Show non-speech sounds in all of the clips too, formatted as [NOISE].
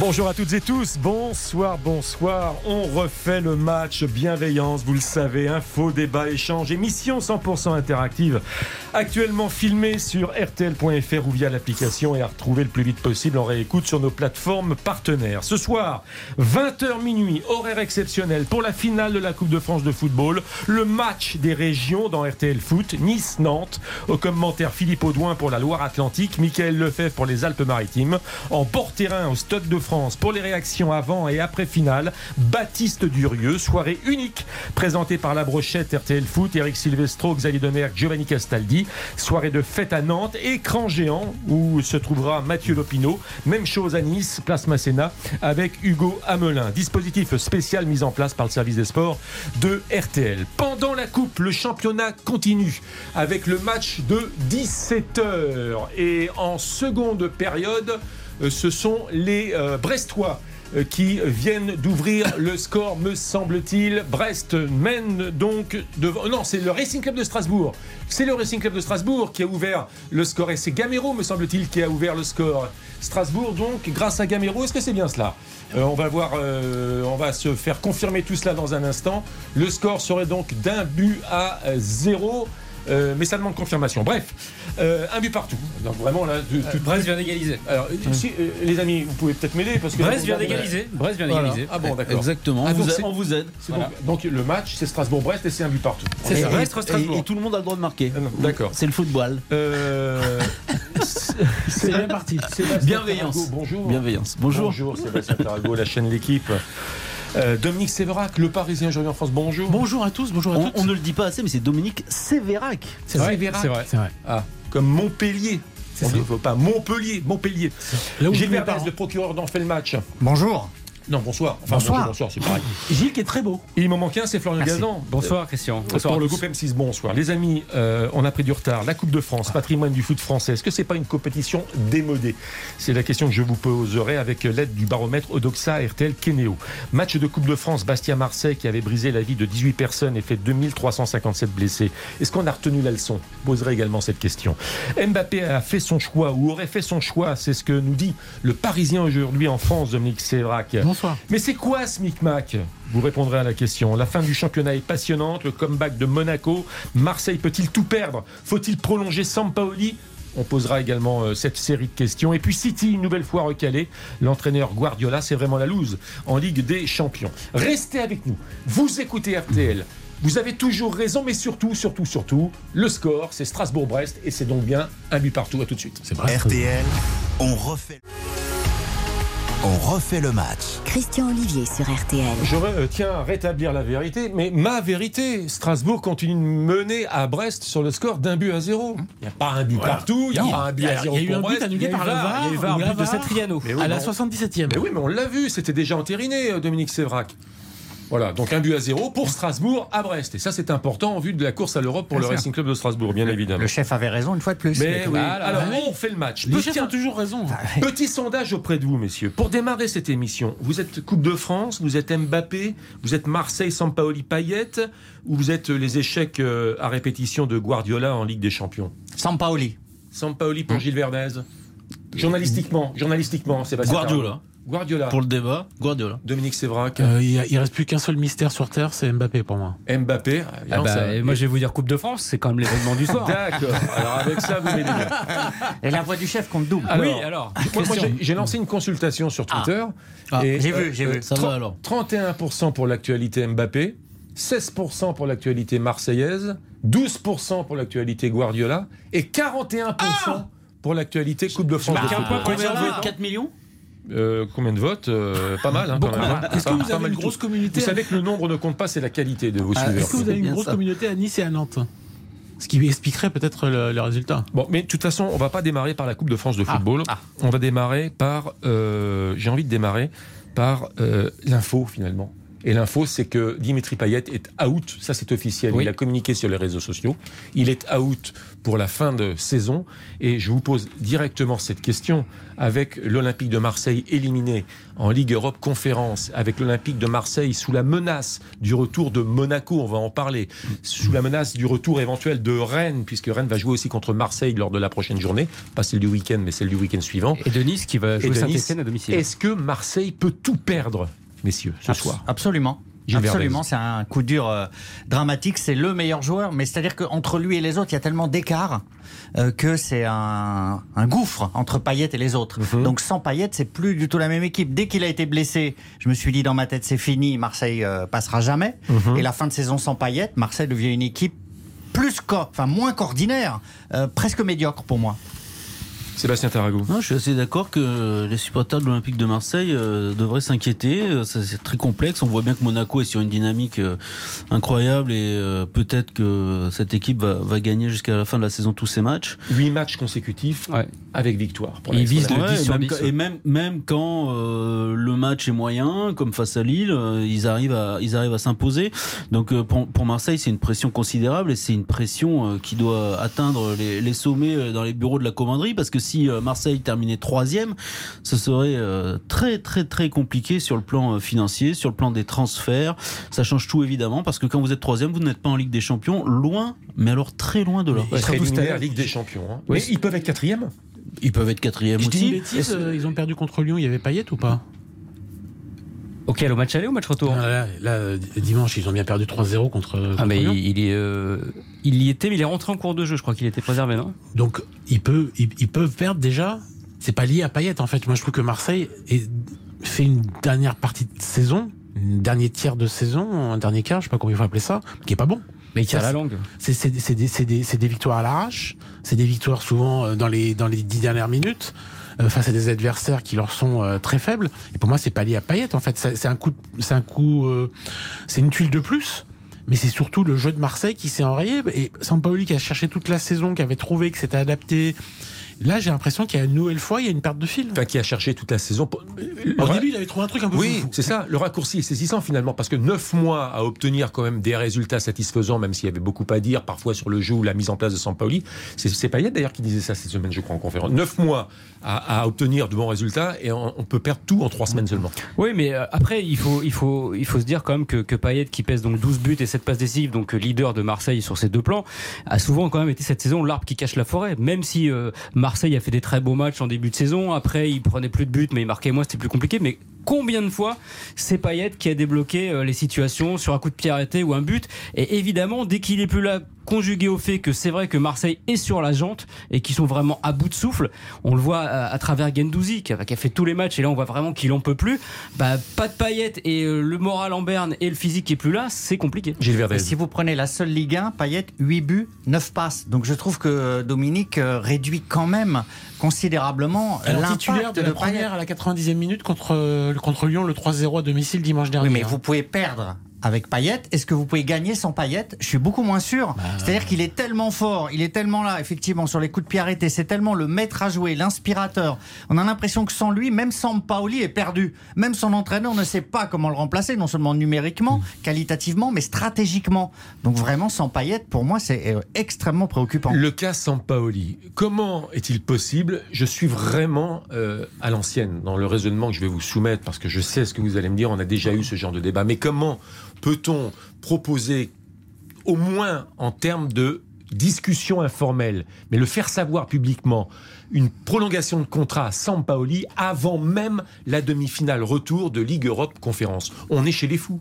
Bonjour à toutes et tous, bonsoir, bonsoir. On refait le match bienveillance, vous le savez, info, débat, échange, émission 100% interactive, actuellement filmée sur rtl.fr ou via l'application et à retrouver le plus vite possible en réécoute sur nos plateformes partenaires. Ce soir, 20h minuit, horaire exceptionnel pour la finale de la Coupe de France de football, le match des régions dans RTL Foot, Nice-Nantes, au commentaire Philippe Audouin pour la Loire-Atlantique, Michael Lefebvre pour les Alpes-Maritimes, en port-terrain au Stade de France pour les réactions avant et après finale. Baptiste Durieux, soirée unique présentée par la brochette RTL Foot, Eric Silvestro, Xavier Domergue, Giovanni Castaldi. Soirée de fête à Nantes, écran géant où se trouvera Mathieu Lopineau. Même chose à Nice, place Masséna avec Hugo Hamelin. Dispositif spécial mis en place par le service des sports de RTL. Pendant la coupe, le championnat continue avec le match de 17h et en seconde période ce sont les euh, Brestois euh, qui viennent d'ouvrir le score, me semble-t-il. Brest mène donc devant. Non, c'est le Racing Club de Strasbourg. C'est le Racing Club de Strasbourg qui a ouvert le score. Et c'est Gamero, me semble-t-il, qui a ouvert le score. Strasbourg, donc, grâce à Gamero, est-ce que c'est bien cela? On va voir, on va se faire confirmer tout cela dans un instant. Le score serait donc d'un but à zéro. Euh, mais ça demande confirmation. Bref, euh, un but partout. Donc vraiment là, de, euh, Brest vient d'égaliser. Alors, si, les amis, vous pouvez peut-être m'aider parce que Brest vient d'égaliser. Brest vient d'égaliser. Ah bon, d'accord. Exactement. Ah, on, donc vous aide, on vous aide. Donc, donc, le match, c'est Strasbourg-Brest et c'est un but partout. C'est ça. Et- Brest, Strasbourg. Et, tout le monde a le droit de marquer. Ah D'accord. C'est le football. Euh, [LAUGHS] C'est bien parti. Bienveillance. Bonjour. Bienveillance. Bonjour. Bonjour Sébastien Tarago, la chaîne L'équipe. Euh, Dominique Séverac, le Parisien aujourd'hui en France, bonjour. Bonjour à tous, bonjour à On, toutes. on ne le dit pas assez, mais c'est Dominique Sévérac. C'est vrai, Sévérac. c'est vrai. C'est vrai. Ah, comme Montpellier. C'est On faut pas Montpellier, Montpellier. Verdez, pas, le procureur d'en fait le match. Bonjour. Non, bonsoir. Enfin, Bonsoir. bonjour, bonsoir, c'est pareil. Gilles qui est très beau. Il m'en manque un, c'est Florian Merci. Gazan. Bonsoir Christian. Bonsoir pour le groupe M6, bonsoir. Les amis, euh, on a pris du retard. La Coupe de France, patrimoine du foot français, est-ce que c'est pas une compétition démodée? C'est la question que je vous poserai avec l'aide du baromètre Odoxa RTL Kenéo. Match de Coupe de France, Bastia-Marseille qui avait brisé la vie de 18 personnes et fait 2357 blessés. Est-ce qu'on a retenu la leçon? Je poserai également cette question. Mbappé a fait son choix ou aurait fait son choix, c'est ce que nous dit le Parisien aujourd'hui en France, Dominique Sévrac. Bonsoir. Mais c'est quoi ce micmac? Vous répondrez à la question. La fin du championnat est passionnante, le comeback de Monaco. Marseille peut-il tout perdre? Faut-il prolonger Sampaoli? On posera également euh, cette série de questions. Et puis City, une nouvelle fois recalé. L'entraîneur Guardiola, c'est vraiment la loose en Ligue des Champions. Restez avec nous. Vous écoutez RTL. Vous avez toujours raison, mais surtout, surtout, surtout, le score, c'est Strasbourg-Brest et c'est donc bien un but partout. À tout de suite. C'est. RTL, on refait. On refait le match. Christian Olivier sur RTL. Je euh, tiens à rétablir la vérité, mais ma vérité, Strasbourg continue de mener à Brest sur le score d'un but à zéro. Il n'y a pas un but partout, il n'y a Non, pas un but à zéro il y a eu un but annulé par VAR, VAR. il y a eu ou VAR, la but de. Satriano. Oui, à la mais on- 77e. mais oui, mais on l'a vu, c'était déjà entériné, euh, Dominique Sévrac. Voilà, donc un but à zéro pour Strasbourg à Brest. Et ça, c'est important en vue de la course à l'Europe pour Bien le sûr. Racing Club de Strasbourg, bien évidemment. Le chef avait raison une fois de plus. Mais oui, Voilà, alors oui. on fait le match. Les Petit- chefs ont toujours raison. [LAUGHS] Petit sondage auprès de vous, messieurs. Pour démarrer cette émission, vous êtes Coupe de France, vous êtes Mbappé, vous êtes Marseille, Sampaoli, Payet, ou vous êtes les échecs euh, à répétition de Guardiola en Ligue des Champions? Sampaoli. Sampaoli pour Gilles Verdez. Journalistiquement, journalistiquement, Sébastien. Guardiola. Guardiola. Pour le débat, Guardiola. Dominique Sévrac. Euh, il, il reste plus qu'un seul mystère sur Terre, c'est Mbappé pour moi. Mbappé. Ah Non, bah, ça- et moi je vais vous dire Coupe de France, c'est quand même l'événement du soir. D'accord. Alors avec ça, vous m'aidez bien. Et la voix du chef compte double. Alors, oui, alors. Moi, moi, question. j'ai- lancé une consultation sur Twitter. Ah, et, j'ai vu, j'ai vu. Ça va alors 31% pour l'actualité Mbappé, 16% pour l'actualité marseillaise, 12% pour l'actualité Guardiola et 41% pour l'actualité Coupe de France. marque un point Combien de Concernant- votes 4 millions? Euh, combien de votes Euh, Pas mal, hein, quand même. hein. Est-ce que vous avez une grosse communauté Vous savez que le nombre ne compte pas, c'est la qualité de vos Ah, suiveurs. Est-ce que vous avez une grosse ça. communauté à Nice et à Nantes Ce qui expliquerait peut-être le, le résultat. Bon, mais de toute façon, on va pas démarrer par la Coupe de France de football. Ah. On va démarrer par. euh, J'ai envie de démarrer par euh, l'info finalement. Et l'info, c'est que Dimitri Payet est out. Ça, c'est officiel. Oui. Il a communiqué sur les réseaux sociaux. Il est out pour la fin de saison. Et je vous pose directement cette question avec l'Olympique de Marseille éliminé en Ligue Europe Conférence, avec l'Olympique de Marseille sous la menace du retour de Monaco, on va en parler, sous la menace du retour éventuel de Rennes, puisque Rennes va jouer aussi contre Marseille lors de la prochaine journée, pas celle du week-end, mais celle du week-end suivant. Et de Nice qui va jouer Nice. Saint-Etienne à domicile. Est-ce que Marseille peut tout perdre, messieurs, ce soir Absolument. Absolument, c'est un coup dur euh, dramatique. C'est le meilleur joueur, mais c'est-à-dire qu'entre lui et les autres, il y a tellement d'écart euh, que c'est un, un gouffre entre Payet et les autres. Mhm. Donc sans Payet, c'est plus du tout la même équipe. Dès qu'il a été blessé, je me suis dit dans ma tête, c'est fini, Marseille euh, passera jamais. Mhm. Et la fin de saison sans Payet, Marseille devient une équipe plus co- enfin moins qu'ordinaire, presque médiocre pour moi. Sébastien Tarragou. Non, je suis assez d'accord que les supporters de l'Olympique de Marseille euh, devraient s'inquiéter. Euh, ça, C'est très complexe. On voit bien que Monaco est sur une dynamique euh, incroyable et euh, peut-être que cette équipe va, va gagner jusqu'à la fin de la saison tous ses matchs. Huit matchs consécutifs Ouais. avec victoire. pour Il la vise Expo. le 10 et, sur même, 10, quand- ouais. et même, même quand euh, le match est moyen, comme face à Lille, ils arrivent à, ils arrivent à s'imposer. Donc pour, pour Marseille, c'est une pression considérable et c'est une pression qui doit atteindre les, les sommets dans les bureaux de la commanderie parce que si euh, Marseille terminait troisième, ce serait euh, très très très compliqué sur le plan euh, financier, sur le plan des transferts. Ça change tout évidemment parce que quand vous êtes troisième, vous n'êtes pas en Ligue des Champions, loin, mais alors très loin de là. Ils seraient à. Ligue des Champions. hein. Oui. Mais ils peuvent être quatrième. Ils peuvent être quatrième Je dis une aussi. bêtise, euh, ils ont perdu contre Lyon, il y avait Payet ou pas? Ok, au match aller ou match retour Ah, là, là, dimanche, ils ont bien perdu 3-0 contre, Ah contre mais Lyon. il, il est, euh, il y était, mais il est rentré en cours de jeu. Je crois qu'il était préservé, non? Donc, ils peuvent, ils, ils peuvent perdre déjà. C'est pas lié à Payet, en fait. Moi, je trouve que Marseille est- fait une dernière partie de saison, un dernier tiers de saison, un dernier quart, je sais pas comment il faut appeler ça, qui est pas bon. Mais tire Ça, la langue. C'est des, des- victoires à l'arrache, c'est des victoires souvent euh, dans les, dans les dix dernières minutes, face à des adversaires qui leur sont euh, très faibles. Et pour moi, c'est pas lié à Payet, en fait. C'est un coup, c'est un coup, euh, c'est une tuile de plus. Mais c'est surtout le jeu de Marseille qui s'est enrayé. Et Sampaoli qui a cherché toute la saison, qui avait trouvé que c'était adapté. Là, j'ai l'impression qu'il y a une nouvelle fois, il y a une perte de fil. Enfin, qui a cherché toute la saison. Au début, il avait trouvé un truc un peu Oui, c'est ça. Le raccourci est saisissant finalement, parce que neuf mois à obtenir quand même des résultats satisfaisants, même s'il y avait beaucoup à dire parfois sur le jeu ou la mise en place de Sampaoli. C'est c'est Payet d'ailleurs qui disait ça cette semaine, je crois, en conférence. Neuf mois à, obtenir de bons résultats et on, on peut perdre tout en trois semaines seulement. Oui, mais euh, après, il faut, il, faut, il faut se dire quand même que, que Payet, qui pèse donc 12 buts et 7 passes décisives, donc euh, leader de Marseille sur ces deux plans, a souvent quand même été cette saison l'arbre qui cache la forêt. Même si euh, Marseille a fait des très beaux matchs en début de saison, après il prenait plus de buts, mais il marquait moins, c'était plus compliqué. Mais combien de fois c'est Payet qui a débloqué euh, les situations sur un coup de pied arrêté ou un but Et évidemment, dès qu'il est plus là, conjugué au fait que c'est vrai que Marseille est sur la jante et qu'ils sont vraiment à bout de souffle, on le voit à, à travers Gendouzi qui a, qui a fait tous les matchs et là on voit vraiment qu'il en peut plus. Bah, pas de paillettes et euh, le moral en berne et le physique qui est plus là, c'est compliqué. Gilles Verdez. Et si vous prenez la seule Ligue 1, Payet, 8 buts, 9 passes. Donc je trouve que Dominique euh, réduit quand même considérablement l'impact de de, la Payet. première à la 90e minute contre, euh, contre Lyon, le 3-0 à domicile dimanche dernier. Oui, mais hein. vous pouvez perdre avec Payet. Est-ce que vous pouvez gagner sans Payet Je suis beaucoup moins sûr. Bah, C'est-à-dire qu'il est tellement fort, il est tellement là, effectivement, sur les coups de pied arrêtés. C'est tellement le maître à jouer, l'inspirateur. On a l'impression que sans lui, même sans Paoli est perdu. Même son entraîneur ne sait pas comment le remplacer, non seulement numériquement, qualitativement, mais stratégiquement. Donc vraiment, sans Payet, pour moi, c'est euh, extrêmement préoccupant. Le cas Sampaoli, comment est-il possible? Je suis vraiment euh, à l'ancienne dans le raisonnement que je vais vous soumettre parce que je sais ce que vous allez me dire. On a déjà eu ce genre de débat. Mais comment peut-on proposer, au moins en termes de discussion informelle, mais le faire savoir publiquement, une prolongation de contrat à Sampaoli avant même la demi-finale retour de Ligue Europe Conférence? On est chez les fous,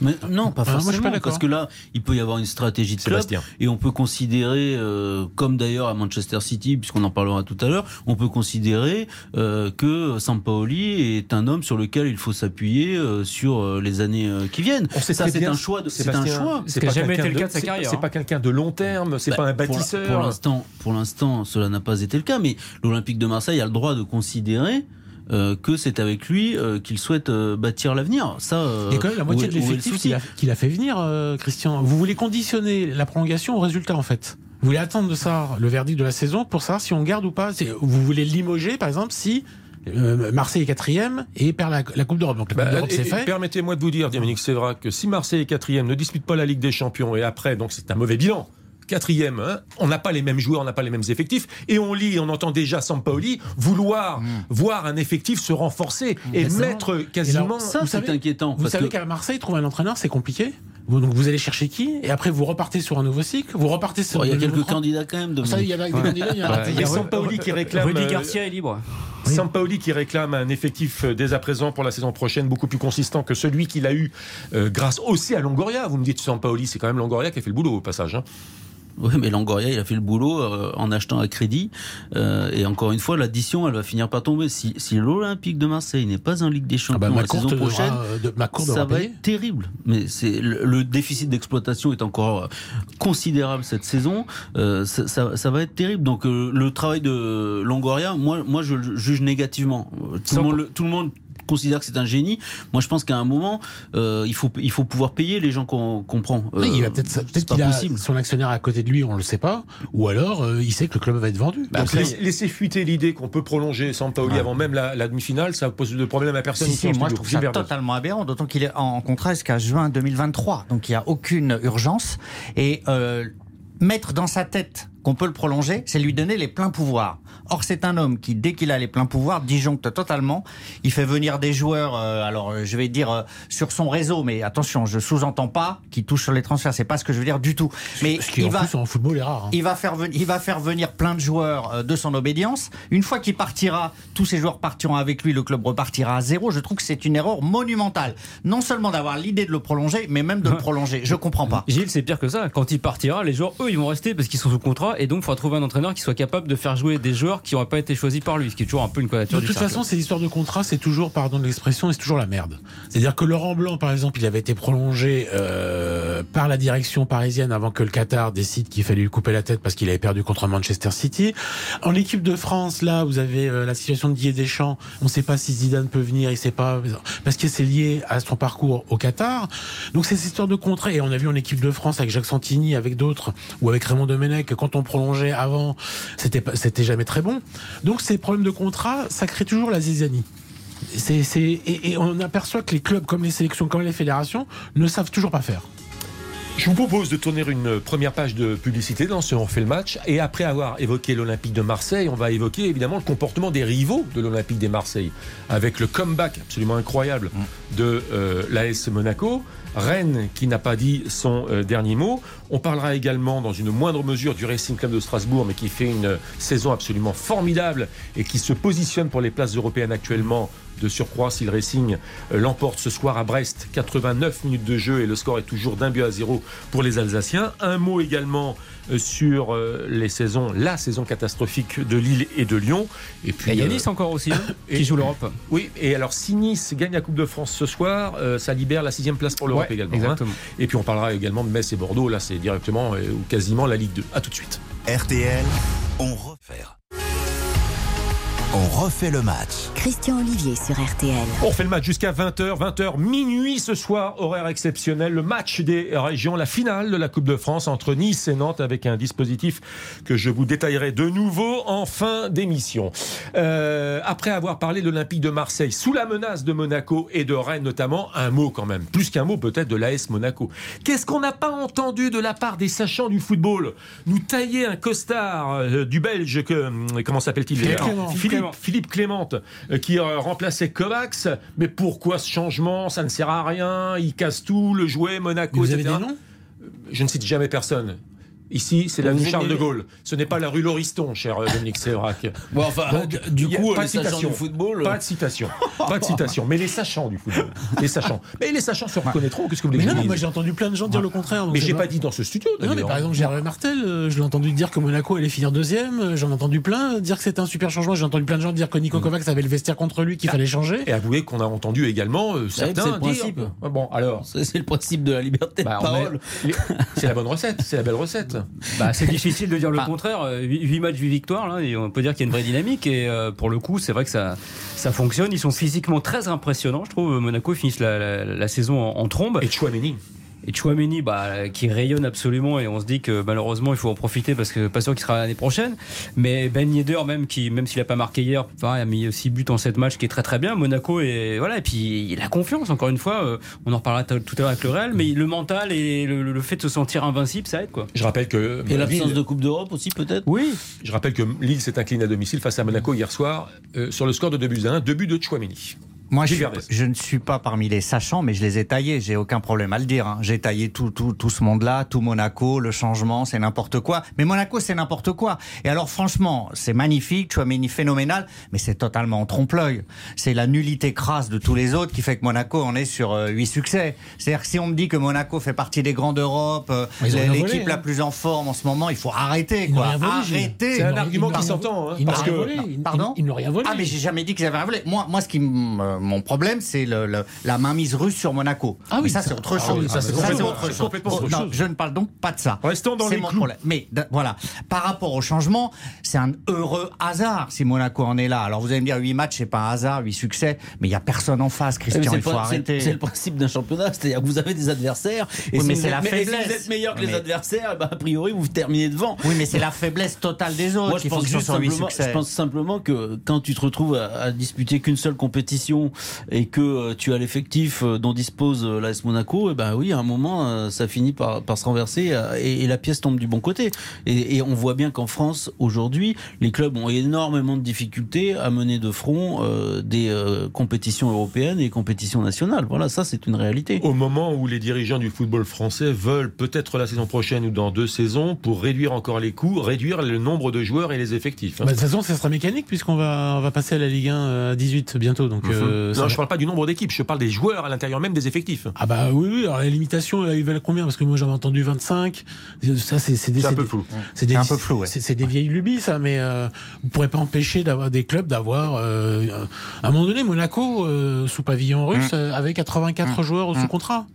Mais non, pas Ah, moi, je suis forcément, pas d'accord. parce que là, il peut y avoir une stratégie de club, Sébastien. et on peut considérer, euh, comme d'ailleurs à Manchester City, puisqu'on en parlera tout à l'heure, on peut considérer euh, que Sampaoli est un homme sur lequel il faut s'appuyer euh, sur euh, les années euh, qui viennent. On sait Ça, très c'est un choix. de- C'est un Sébastien, choix. C'est jamais été quelqu'un le cas de sa carrière, C'est hein. pas quelqu'un de long terme, c'est Bah, pas un bâtisseur. Pour l'instant, pour l'instant, cela n'a pas été le cas, mais l'Olympique de Marseille a le droit de considérer euh, que c'est avec lui euh, qu'il souhaite euh, bâtir l'avenir. Ça, euh, Il y a quand même la moitié où de le l'effectif qu'il a, fait venir, euh, Christian. Vous voulez conditionner la prolongation au résultat, en fait? Vous voulez attendre de ça le verdict de la saison pour savoir si on garde ou pas? Vous voulez limoger, par exemple, si Euh, Marseille est quatrième et perd la, la Coupe d'Europe. Donc la Bah, Coupe d'Europe et- c'est fait. Permettez-moi de vous dire, Dominique Sévrac, que si Marseille est quatrième, ne dispute pas la Ligue des Champions et après, donc c'est un mauvais bilan. Quatrième, hein, on n'a pas les mêmes joueurs, on n'a pas les mêmes effectifs, et on lit, on entend déjà Sampaoli vouloir voir un effectif se renforcer et ça- mettre quasiment. Ça, c'est inquiétant. Vous parce savez qu'à Marseille, trouver un entraîneur, c'est compliqué. Donc vous allez chercher qui? Et après, vous repartez sur un nouveau cycle. Vous repartez sur. Il y a quelques candidats quand même. Vous savez, il y a des candidats, il y a- Ouais, Il y a Sampaoli qui réclame. Rudy euh, Garcia est libre. Sampaoli qui réclame un effectif euh, dès à présent pour la saison prochaine beaucoup plus consistant que celui qu'il a eu euh, grâce aussi à Longoria. Vous me dites Sampaoli, c'est quand même Longoria qui a fait le boulot au passage. hein. Oui, mais Langoria, il a fait le boulot euh, en achetant à crédit. Euh, et encore une fois, l'addition, elle va finir par tomber. Si, si l'Olympique de Marseille n'est pas en Ligue des Ah Champions bah, ma la courte saison prochaine, euh, de- ma courte ça va payer. être terrible. Mais c'est le, le déficit d'exploitation est encore considérable cette saison. Euh, ça, ça- ça va être terrible. Donc euh, le travail de Longoria, moi, moi je le juge négativement. Tout le monde, le- tout le monde considère que c'est un génie. Moi, je pense qu'à un moment, euh, il faut il faut pouvoir payer les gens qu'on qu'on prend. Oui, il Euh, a peut-être pas qu'il a possible. son actionnaire à côté de lui, on le sait pas. Ou alors, euh, il sait que le club va être vendu. Donc, Donc, laisse- laisser fuiter l'idée qu'on peut prolonger Sampaoli Ouais. avant même la, la demi-finale, ça pose de problème à personne. Si, si, moi je trouve ça Gilbert totalement aberrant, d'autant qu'il est en contrat jusqu'à juin 2023. Donc il n'y a aucune urgence. Et euh, mettre dans sa tête qu'on peut le prolonger, c'est lui donner les pleins pouvoirs. Or, c'est un homme qui, dès qu'il a les pleins pouvoirs, disjoncte totalement. Il fait venir des joueurs, euh, alors euh, je vais dire euh, sur son réseau, mais attention, je sous-entends pas qu'il touche sur les transferts, c'est pas ce que je veux dire du tout. Mais ce qui il en va, plus en football est rare. hein. il va faire venir, il va faire venir plein de joueurs euh, de son obédience. Une fois qu'il partira, tous ces joueurs partiront avec lui, le club repartira à zéro. Je trouve que c'est une erreur monumentale. Non seulement d'avoir l'idée de le prolonger, mais même de le [LAUGHS] prolonger. Je comprends pas. Gilles, c'est pire que ça. Quand il partira, les joueurs, eux, ils vont rester parce qu'ils sont sous contrat et donc il faudra trouver un entraîneur qui soit capable de faire jouer des joueurs qui n'auraient pas été choisis par lui, ce qui est toujours un peu une quadrature De du toute cercle. façon, ces histoires de contrat, c'est toujours, pardon de l'expression, c'est toujours la merde. C'est-à-dire que Laurent Blanc, par exemple, il avait été prolongé euh, par la direction parisienne avant que le Qatar décide qu'il fallait lui couper la tête parce qu'il avait perdu contre Manchester City. En équipe de France, là, vous avez euh, la situation de Didier Deschamps. On ne sait pas si Zidane peut venir, il sait pas parce que c'est lié à son parcours au Qatar. Donc c'est ces histoires de contrat. Et on a vu en équipe de France avec Jacques Santini, avec d'autres, ou avec Raymond Domenech, quand on prolongeait avant, c'était pas- c'était jamais très bon. Donc ces problèmes de contrat, ça crée toujours la zizanie. C'est, c'est, et, et on aperçoit que les clubs, comme les sélections, comme les fédérations, ne savent toujours pas faire. Je vous propose de tourner une première page de publicité dans ce On fait le match. Et après avoir évoqué l'Olympique de Marseille, on va évoquer évidemment le comportement des rivaux de l'Olympique de Marseille. Avec le comeback absolument incroyable de euh, l'AS Monaco. Rennes qui n'a pas dit son euh, dernier mot. On parlera également dans une moindre mesure du Racing Club de Strasbourg, mais qui fait une saison absolument formidable et qui se positionne pour les places européennes actuellement. De surcroît, si le Racing euh, l'emporte ce soir à Brest, 89 minutes de jeu et le score est toujours d'un but à zéro pour les Alsaciens. Un mot également euh, sur euh, les saisons, la saison catastrophique de Lille et de Lyon. Et puis, il y a euh, Nice encore aussi, hein, et- [LAUGHS] qui joue l'Europe. oui, et alors si Nice gagne la Coupe de France ce soir, euh, ça libère la sixième place pour l'Europe Ouais, également. hein. exactement. Et puis on parlera également de Metz et Bordeaux. Là, c'est directement euh, ou quasiment la Ligue 2. À tout de suite. RTL, on refait. On refait le match. Christian Olivier sur RTL. On fait le match jusqu'à 20h, 20h minuit ce soir, horaire exceptionnel, le match des régions, la finale de la Coupe de France entre Nice et Nantes avec un dispositif que je vous détaillerai de nouveau en fin d'émission. Euh, après avoir parlé de l'Olympique de Marseille, sous la menace de Monaco et de Rennes notamment, un mot quand même, plus qu'un mot peut-être de l'AS Monaco. Qu'est-ce qu'on n'a pas entendu de la part des sachants du football? Nous tailler un costard euh, du Belge, que, hum, comment s'appelle-t-il Philippe Clément. Philippe, Philippe Clément, euh, qui euh, remplaçait Kovacs. Mais pourquoi ce changement? Ça ne sert à rien. Il casse tout, le jouet, Monaco, Vous avez des noms? Je ne cite jamais personne. Ici, c'est Vous l'avenue Charles de Gaulle. Ce n'est pas la rue Lauriston, cher euh, Dominique Sévrac. Bon, enfin, Donc, du coup, pas les sachants citation. du football. Pas de citation. Pas de citation. Mais les sachants du football. Les sachants. Mais les sachants se reconnaîtront. Qu'est-ce que vous voulez Mais non, moi j'ai entendu plein de gens dire le contraire. Mais j'ai pas dit dans ce studio. Non, mais par exemple, Gérard Martel, euh, je l'ai entendu dire que Monaco allait finir deuxième. euh, J'en ai entendu plein dire que c'était un super changement. J'ai entendu plein de gens dire que Nico Mm. Kovacs avait le vestiaire contre lui, qu'il fallait changer. Et avouez qu'on a entendu également euh, c'est certains le dire. principe. Ah Bon, alors. C'est le principe de la liberté Bah, de on parole. C'est la bonne recette, c'est la belle recette. Bah, c'est difficile de dire le Enfin, contraire. 8 matchs, 8 victoires, là, et on peut dire qu'il y a une vraie dynamique. Et euh, pour le coup, c'est vrai que ça, ça fonctionne. Ils sont physiquement très impressionnants, je trouve. Monaco ils finissent la, la- la saison en, en trombe. Et Chouameni. Et Chouameni, bah, qui rayonne absolument, et on se dit que malheureusement, il faut en profiter parce que pas sûr qu'il sera l'année prochaine. Mais Ben Yedder, même, qui, même s'il a pas marqué hier, pareil, a mis 6 buts en 7 matchs, qui est très très bien. Monaco, et voilà, et puis il a confiance, encore une fois. euh, On en reparlera tout à l'heure avec le Real, mais le mental et le, le fait de se sentir invincible, ça aide, quoi. Je rappelle que Et l'absence Lille- de Coupe d'Europe aussi, peut-être? Oui, je rappelle que Lille s'est incliné à domicile face à Monaco hier soir euh, sur le score de 2 buts à 1, 2 buts de Chouameni. Moi, je, suis- je ne suis pas parmi les sachants, mais je les ai taillés. J'ai aucun problème à le dire. hein. J'ai taillé tout, tout, tout ce monde-là, tout Monaco, le changement, c'est n'importe quoi. Mais Monaco, c'est n'importe quoi. Et alors, franchement, c'est magnifique, Chouameni phénoménal, mais c'est totalement en trompe-l'œil. C'est la nullité crasse de tous les autres qui fait que Monaco en est sur euh, huit succès. C'est-à-dire que si on me dit que Monaco fait partie des grands d'Europe, euh, rien l'équipe volé, la hein. plus en forme en ce moment, il faut arrêter, quoi. rien volé. Arrêtez. C'est un argument qui rien- s'entend. hein, parce rien que volé. Ils- Pardon Ils n'ont rien volé. Ah, mais j'ai jamais dit qu'ils avaient un volet. Moi, moi, ce qui m- euh, mon problème, c'est le, le- la mainmise russe sur Monaco. Ah oui, mais ça, c'est autre ah chose. oui, ça, c'est Ça, complètement- autre c'est chose. complètement autre non, chose. je ne parle donc pas de ça. Restons dans les mon clous. problème. Mais voilà, par rapport au changement, c'est un heureux hasard si Monaco en est là. Alors vous allez me dire 8 matchs, c'est pas un hasard, 8 succès, mais il y a personne en face, Christian. c'est Il faut le- c'est- arrêter. C'est le principe d'un championnat, c'est-à-dire que vous avez des adversaires. Et Oui, si mais vous c'est êtes- la si vous êtes meilleur que les adversaires, eh ben, a priori, vous terminez devant. Oui, mais c'est la faiblesse totale des autres Moi, je pense, qu'ils sont juste sur 8 simplement, succès. je pense simplement que quand tu te retrouves à, à disputer qu'une seule compétition et que euh, tu as l'effectif euh, dont dispose euh, l'AS Monaco, et ben oui, à un moment, ça finit par, par se renverser et, et la pièce tombe du bon côté. Et, et on voit bien qu'en France, aujourd'hui, les clubs ont énormément de difficultés à mener de front euh, des euh, compétitions européennes et compétitions nationales. Voilà, ça, c'est une réalité. Au moment où les dirigeants du football français veulent peut-être la saison prochaine ou dans deux saisons pour réduire encore les coûts, réduire le nombre de joueurs et les effectifs. hein. Bah, de toute façon, ça sera mécanique puisqu'on va, on va passer à la Ligue 1 à 18 bientôt. Donc, euh, ça non, je parle pas du nombre d'équipes, je parle des joueurs à l'intérieur même des effectifs. Ah bah oui, oui, alors la limitation, là, ils veulent combien? Parce que moi j'avais entendu 25. Ça, c'est c'est des, C'est un peu flou. C'est des, C'est un peu flou, ouais. c'est- des vieilles lubies, ça, mais euh, vous pourrez pas empêcher d'avoir des clubs d'avoir. euh, à un moment donné, Monaco, euh, sous pavillon russe, euh, avait 84 joueurs sous contrat.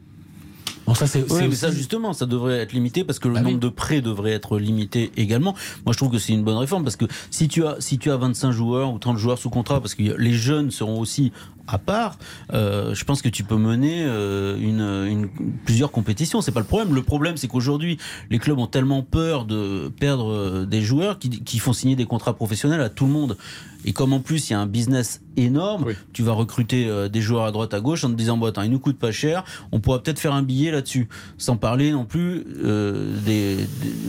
Bon, ça, c'est. Mais ça justement, ça devrait être limité parce que le Bah oui. nombre de prêts devrait être limité également. Moi, je trouve que c'est une bonne réforme parce que si tu as si tu as 25 joueurs ou 30 joueurs sous contrat, parce que les jeunes seront aussi à part, euh, je pense que tu peux mener euh, une, une- plusieurs compétitions. C'est pas le problème. Le problème, c'est qu'aujourd'hui, les clubs ont tellement peur de perdre euh, des joueurs qui, qui font signer des contrats professionnels à tout le monde. Et comme en plus il y a un business énorme, Oui. tu vas recruter euh, des joueurs à droite à gauche en te disant bon attends, il nous coûte pas cher, on pourra peut-être faire un billet là-dessus, sans parler non plus euh, des,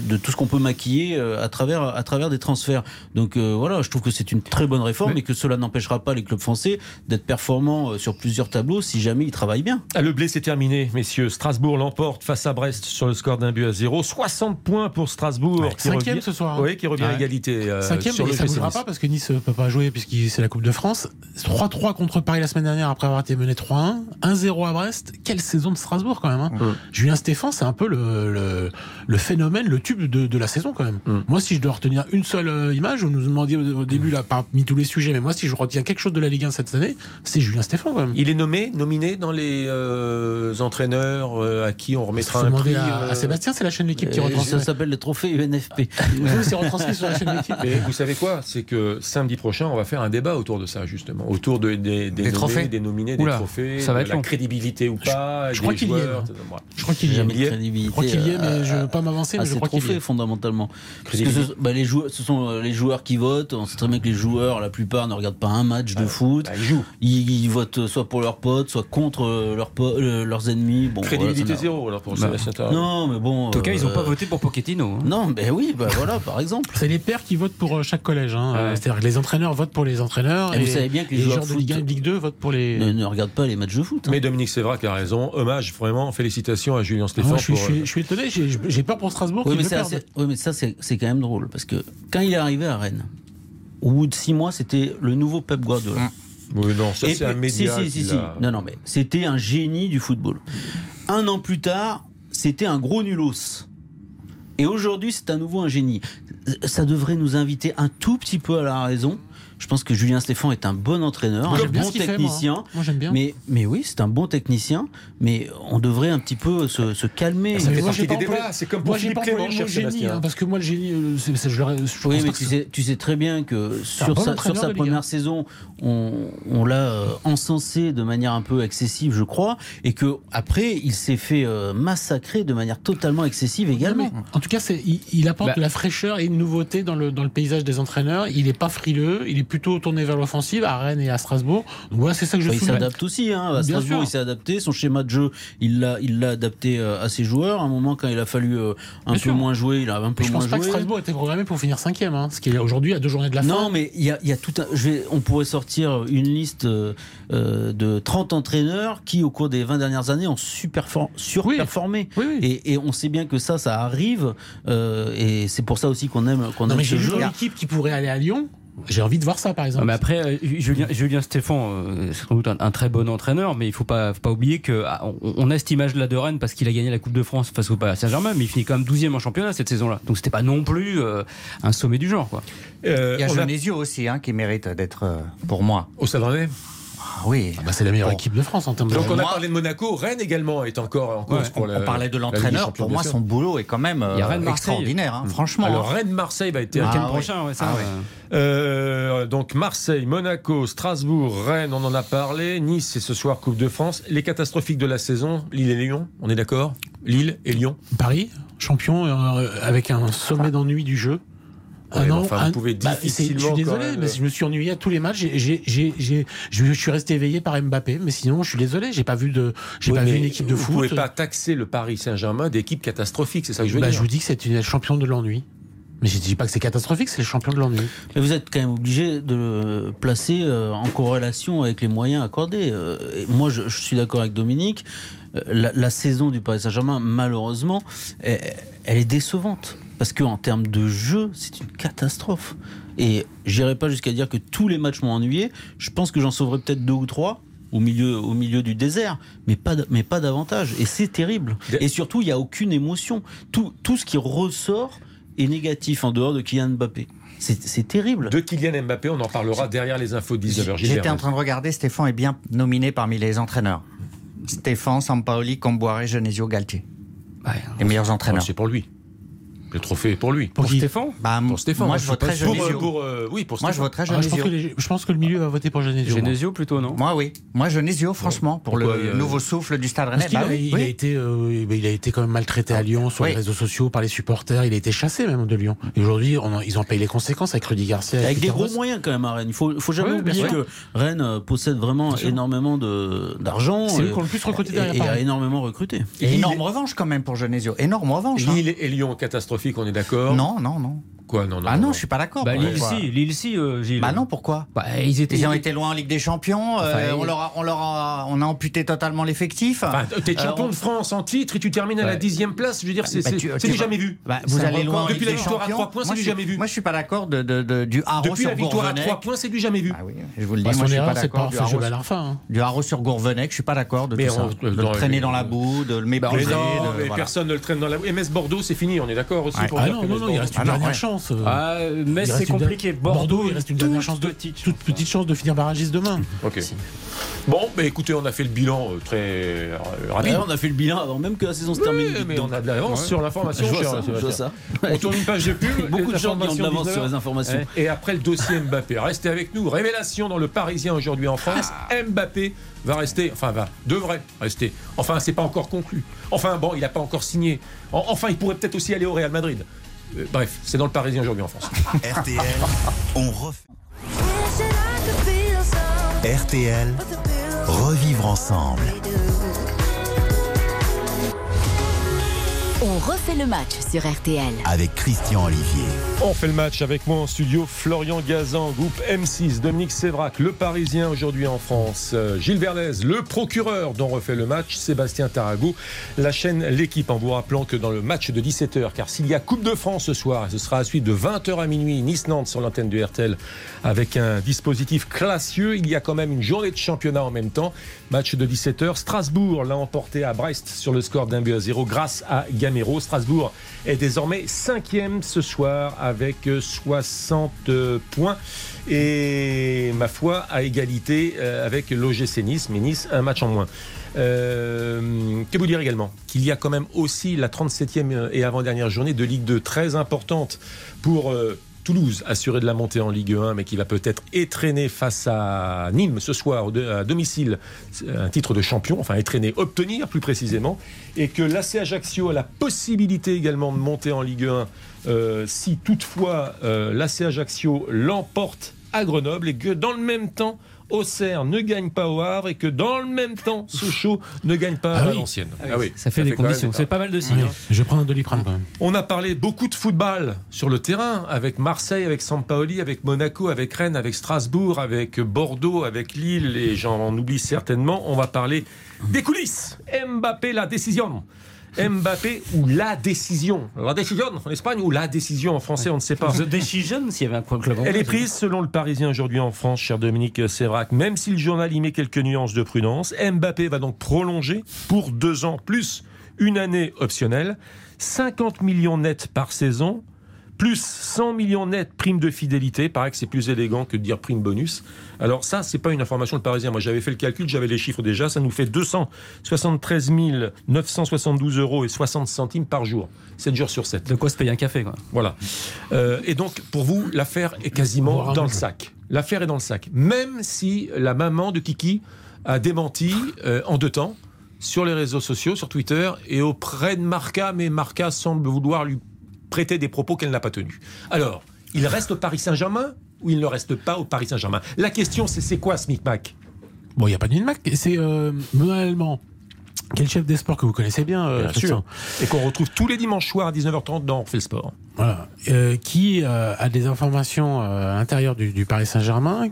de tout ce qu'on peut maquiller euh, à travers à travers des transferts. Donc euh, voilà, je trouve que c'est une très bonne réforme, Mais- et que cela n'empêchera pas les clubs français d'être performants euh, sur plusieurs tableaux si jamais ils travaillent bien. Ah, le blé, c'est terminé, messieurs. Strasbourg l'emporte face à Brest sur le score d'un but à zéro. 60 points pour Strasbourg. Ouais, qui cinquième revient- ce soir. hein. Oui, qui revient à égalité euh, Cinquième, sur et le ça ne bougera pas parce que Nice ne peut pas jouer puisque c'est la Coupe de France. 3-3 contre Paris la semaine dernière après avoir été mené 3-1. 1-0 à Brest. Quelle saison de Strasbourg quand même. hein. Mm. Julien Stéphan, c'est un peu le, le, le phénomène, le tube de, de la saison quand même. Mm. Moi, si je dois retenir une seule euh, image, vous nous demandiez au, au début, là, parmi tous les sujets, mais moi, si je retiens quelque chose de la Ligue 1 cette année, c'est Julien Stéphan quand même. Il est nommé, nominé dans les euh, entraîneurs euh, à qui on remettra un prix. à, euh, à Sébastien, c'est la chaîne L'équipe qui Euh, retransmet. ça s'appelle les trophées UNFP. Oui, c'est retransmis sur la chaîne L'équipe. Mais vous savez quoi? C'est que samedi prochain, on va faire un débat autour de ça, justement. Autour de, des, des, Des nommés, trophées? des nominés, des Oula, trophées, ça va de être la long. crédibilité ou pas, je crois des qu'il y est. Je crois qu'il y est. De. Je crois qu'il y est, mais je à- veux pas m'avancer, à mais je ces crois qu'il y trophées est. fondamentalement. Parce que Crédibilité. ce, bah, les joueurs, ce sont euh, les joueurs qui votent. On sait très bien que les joueurs, la plupart, ne regardent pas un match de foot. Bah, il joue. Ils, ils votent soit pour leurs potes, soit contre euh, leurs, euh, leurs ennemis. Bon, Crédibilité voilà, ça zéro alors pour Bah, Sébastien. Non, mais bon. En tout cas, ils n'ont euh, pas voté pour Pochettino. hein. Non, ben oui, bah voilà, par exemple. C'est les pairs qui votent pour chaque collège. Hein. Ouais. C'est-à-dire que les entraîneurs votent pour les entraîneurs. Et vous savez bien que les les joueurs joueurs de foot Ligue 1 et de Ligue 2 votent pour les. ne, ne regardent pas les matchs de foot. hein. Mais Dominique Sévrac a raison. Hommage, vraiment, félicitations à Julien Ah, Stéphane. moi, je, suis, pour, je suis- je suis étonné, j'ai peur pour Strasbourg Oui, mais, assez- oui, mais ça, c'est c'est quand même drôle. Parce que quand il est arrivé à Rennes, au bout de six mois, c'était le nouveau Pep Guardiola. Oui, non, ça c'est un média. Si, si, si, Non, non, mais c'était un génie du football. Un an plus tard, c'était un gros nulos. Et aujourd'hui, c'est à nouveau un génie. Ça devrait nous inviter un tout petit peu à la raison, Je pense que Julien Stéphan est un bon entraîneur, Moi, un bon fait, technicien. moi. Moi, j'aime bien. Mais, mais oui, c'est un bon technicien, mais on devrait un petit peu se, se calmer. Ça Mais fait moi, partie j'ai des débats. C'est comme pour Moi, j'ai Philippe pas Clément, cher génie, Sébastien. hein, parce que moi, le génie, euh, c'est- c'est- je, l'aurais- je Oui, mais tu sais, tu sais très bien que sur bon sa, sur entraîneur sa de Ligue première saison, on, on l'a euh, encensé de manière un peu excessive, je crois, et que après il s'est fait euh, massacrer de manière totalement excessive également. En tout cas, c'est, il, il apporte Bah. de la fraîcheur et une nouveauté dans le, dans le paysage des entraîneurs. Il n'est pas frileux, il est plutôt tourné vers l'offensive à Rennes et à Strasbourg. Donc voilà, c'est ça que je Bah, il s'adapte aussi. Hein. À Strasbourg, il s'est adapté. Son schéma de jeu, il l'a, il l'a adapté euh, à ses joueurs. À un moment, quand il a fallu euh, un Bien peu sûr. moins jouer, il a un peu Mais je moins pense pas que joué. Strasbourg était programmé pour finir cinquième, hein, ce qui est aujourd'hui à deux journées de la fin. Non, mais il y a, y a tout un. Je vais, on pourrait sortir une liste euh, de 30 entraîneurs qui, au cours des 20 dernières années, ont surperformé. Oui, oui. Et, et on sait bien que ça, ça arrive. euh, et c'est pour ça aussi qu'on aime, qu'on Non, aime mais ce jeu. dans l'équipe qui pourrait aller à Lyon. J'ai envie de voir ça, par exemple. Non, mais après, euh, Julien, Julien Stéphan, euh, c'est sans doute un, un très bon entraîneur, mais il faut pas, faut pas oublier que ah, a cette image-là de Rennes parce qu'il a gagné la Coupe de France face au Paris Saint-Germain, mais il finit quand même 12e en championnat cette saison-là. Donc c'était pas non plus euh, un sommet du genre. Quoi. Euh, Il y a on a- Genesio aussi hein, qui mérite d'être, euh, pour moi. Au. Ah oui. Ah bah, c'est la meilleure Bon. équipe de France en termes de. Donc on a moi- parlé de Monaco, Rennes également est encore en cause Ouais, pour on, la- on parlait de l'entraîneur. Pour moi, son boulot est quand même euh, Il y a Rennes-Marseille. extraordinaire. hein, Franchement. Alors hein. Rennes-Marseille va être Ah. Week-end ouais. prochain, ouais, ça. Ah, ouais. Euh, donc Marseille, Monaco, Strasbourg, Rennes, on en a parlé. Nice, c'est ce soir Coupe de France. Les catastrophiques de la saison, Lille et Lyon, on est d'accord? Lille et Lyon. Paris, champion euh, avec un sommet d'ennui du jeu. Ouais, Un an, enfin, vous pouvez bah, difficilement Je suis désolé, même- mais je me suis ennuyé à tous les matchs. J'ai- j'ai- j'ai- j'ai- je, je suis resté éveillé par Mbappé, mais sinon, je suis désolé, j'ai pas vu de, j'ai Oui, pas vu une équipe de vous foot. pouvez pas taxer le Paris Saint-Germain d'équipe catastrophique, c'est ça que je veux Bah, dire. je vous dis que c'est une champion de l'ennui. Mais je dis pas que c'est catastrophique, c'est le champion de l'ennui. Mais vous êtes quand même obligé de le placer euh, en corrélation avec les moyens accordés. Euh, et moi, je, je suis d'accord avec Dominique. Euh, La, la saison du Paris Saint-Germain, malheureusement, elle, elle est décevante. Parce qu'en termes de jeu, c'est une catastrophe. Et j'irai pas jusqu'à dire que tous les matchs m'ont ennuyé. Je pense que j'en sauverai peut-être deux ou trois au milieu, au milieu du désert, mais pas, mais pas davantage. Et c'est terrible. Et surtout, il n'y a aucune émotion. Tout, tout ce qui ressort est négatif en dehors de Kylian Mbappé. C'est c'est terrible. De Kylian Mbappé, on en parlera derrière les infos de 19h. J'étais en train de regarder, Stéphane est bien nominé parmi les entraîneurs. Stéphane, Sampaoli, Comboiré, Genesio, Galtier. Les meilleurs entraîneurs. C'est pour lui. Le trophée est pour lui. Pour qui Stéphane Bah, Pour Stéphane. moi, je je sûr. Pour, Genesio. euh, pour, euh, oui, pour Moi, je Ah, je, pense Genesio. que les- je pense que le milieu va voter pour Genesio. Genesio plutôt, non Moi, oui. Moi, Genesio, franchement, pour Pourquoi, le euh, nouveau souffle du Stade Rennais. Bah oui, il, oui. a été, euh, il a été quand même maltraité à Lyon sur Oui. les réseaux sociaux par les supporters. Il a été chassé même de Lyon. Et aujourd'hui, en- ils ont payé les conséquences avec Rudy Garcia. Avec des gros moyens quand même à Rennes. Il faut, faut jamais oublier que Rennes possède vraiment énormément de- d'argent. C'est eux et- qui ont le plus recruté et, derrière et a énormément recruté. Et énorme revanche quand même pour Genesio. Énorme revanche. hein. Lille et Lyon Non, non, non. Quoi Non, non. Ah non, je suis pas d'accord. Bah, Lille, si, Lille, si, euh, Gilles. Bah non, pourquoi Bah, ils étaient. Ils ont été loin en Ligue des Champions. euh, Enfin, on, leur a, on leur a, on a amputé totalement l'effectif. Enfin, t'es Euh, champion on- de France en titre et tu termines à la dixième place. Je veux dire, c'est Bah, du vas- jamais vu. Bah, vous allez loin en record. Ligue Depuis la des victoire à Champions. trois points, c'est Moi, du jamais vu. Moi, je suis pas d'accord de, de- de- du Haro Depuis sur la victoire à Gourvenec. trois points, c'est du jamais vu. Ah oui, je vous le dis. Bah, moi, je suis pas d'accord du Haro sur- hein. du Haro sur Gourvenec. Je suis pas d'accord de le traîner dans la boue, de le Mais mépriser. non, personne ne le traîne dans la. MS Bordeaux, c'est fini, on est d'accord aussi Ah dire non, non, non, il reste une Ah non, dernière ouais. Chance. euh. Ah, mais Il c'est compliqué. Bordeaux, il reste une dernière chance de petite toute petite chance de finir barragiste demain. Ok. Bon, bah écoutez, on a fait le bilan euh, très euh, rapide. Ouais, on a fait le bilan avant même que la saison se Oui, termine. mais on a de l'avance sur l'information. Je vois cher ça, je vois Sébastien. ça. On tourne une page de pub. [LAUGHS] Beaucoup de gens qui ont de l'avance 19. sur les informations. Et après le dossier Mbappé, restez avec nous. Révélation dans le Parisien aujourd'hui en France. Mbappé va rester, enfin va, devrait rester. Enfin, c'est pas encore conclu. Enfin bon, il n'a pas encore signé. En- Enfin, il pourrait peut-être aussi aller au Real Madrid. Euh, bref, c'est dans le Parisien aujourd'hui en France. [LAUGHS] RTL, on refait. RTL, revivre ensemble. On refait le match sur RTL. Avec Christian Olivier. On fait le match avec moi en studio. Florian Gazan, groupe M6, Dominique Sévrac, le Parisien aujourd'hui en France. Euh, Gilles Verlez, le procureur dont refait le match. Sébastien Tarago, la chaîne L'équipe. En vous rappelant que dans le match de 17h, car s'il y a Coupe de France ce soir, ce sera à suite de 20h à minuit, Nice-Nantes sur l'antenne du RTL avec un dispositif classieux, il y a quand même une journée de championnat en même temps. Match de 17h. Strasbourg l'a emporté à Brest sur le score d'un but à zéro grâce à Gamero. Strasbourg est désormais cinquième ce soir avec euh, 60 euh, points. Et ma foi, à égalité euh, avec l'OGC Nice, mais Nice, un match en moins. Euh, que vous dire également? Qu'il y a quand même aussi la 37e et avant-dernière journée de Ligue 2 très importante pour euh, Toulouse, assuré de la montée en Ligue 1, mais qui va peut-être étraîner face à Nîmes ce soir à domicile un titre de champion, enfin étraîner, obtenir plus précisément, et que l'AC Ajaccio a la possibilité également de monter en Ligue 1 euh, si toutefois euh, l'AC Ajaccio l'emporte à Grenoble et que dans le même temps Auxerre ne gagne pas au Havre et que dans le même temps Sochaux ne gagne pas Ah à oui. Valenciennes. Ah oui, Ça fait des conditions. C'est pas mal de signes. Oui, hein. je prends un doliprane quand même. on a parlé beaucoup de football sur le terrain, avec Marseille, avec Sampaoli, avec Monaco, avec Rennes, avec Strasbourg, avec Bordeaux, avec Lille, et j'en oublie certainement. On va parler des coulisses. Mbappé, la décision. Mbappé ou la décision? La décision en Espagne ou la décision en français, on ne sait pas. The Decision, s'il y avait un club Elle est prise selon le Parisien aujourd'hui en France, cher Dominique Sévrac. Même si le journal y met quelques nuances de prudence, Mbappé va donc prolonger pour deux ans plus une année optionnelle, 50 millions nets par saison, plus 100 millions nets prime de fidélité. Paraît que c'est plus élégant que de dire prime bonus. Alors ça, c'est pas une information de Parisien. Moi, j'avais fait le calcul, j'avais les chiffres déjà. Ça nous fait 273 972 euros et 60 centimes par jour, 7 jours sur 7. De quoi se payer un café, quoi. Voilà. Euh, et donc, pour vous, l'affaire est quasiment dans le sac. L'affaire est dans le sac. Même si la maman de Kiki a démenti euh, en deux temps sur les réseaux sociaux, sur Twitter et auprès de Marca, mais Marca semble vouloir lui prêter des propos qu'elle n'a pas tenus. Alors, il reste au Paris Saint-Germain ou il ne reste pas au Paris Saint-Germain? La question, c'est c'est quoi ce micmac Bon, il n'y a pas de Mac. C'est euh, Allemand, le chef des sports que vous connaissez bien, euh, Bien sûr. Et qu'on retrouve tous les dimanches soirs à 19h30 dans On fait le sport. Voilà. Euh, qui euh, a des informations à l'intérieur du, du Paris Saint-Germain?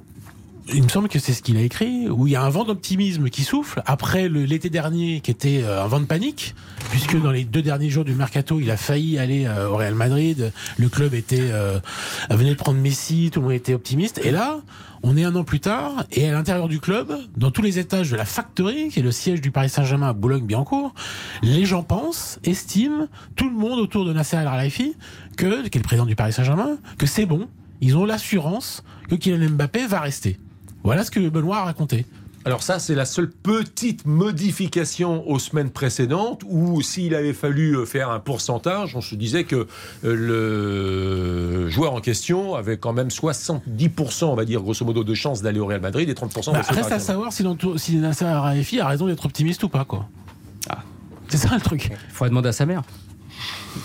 Il me semble que c'est ce qu'il a écrit, où il y a un vent d'optimisme qui souffle après l'été dernier qui était euh, un vent de panique, puisque dans les deux derniers jours du mercato, il a failli aller euh, au Real Madrid. Le club était euh, venait de prendre Messi, tout le monde était optimiste. Et là, on est un an plus tard, et à l'intérieur du club, dans tous les étages de la Factory, qui est le siège du Paris Saint-Germain à Boulogne-Billancourt, les gens pensent, estiment, tout le monde autour de Nasser Al-Khelaifi, que, qui est le président du Paris Saint-Germain, que c'est bon, ils ont l'assurance que Kylian Mbappé va rester. Voilà ce que Benoît a raconté. Alors ça, c'est la seule petite modification aux semaines précédentes où s'il avait fallu euh, faire un pourcentage, on se disait que euh, le joueur en question avait quand même 70%, on va dire grosso modo, de chances d'aller au Real Madrid et 30% Bah, reste à savoir si, si Nasser Al-Khelaifi a raison d'être optimiste ou pas, quoi. Ah. C'est ça le truc. Il faudrait demander à sa mère.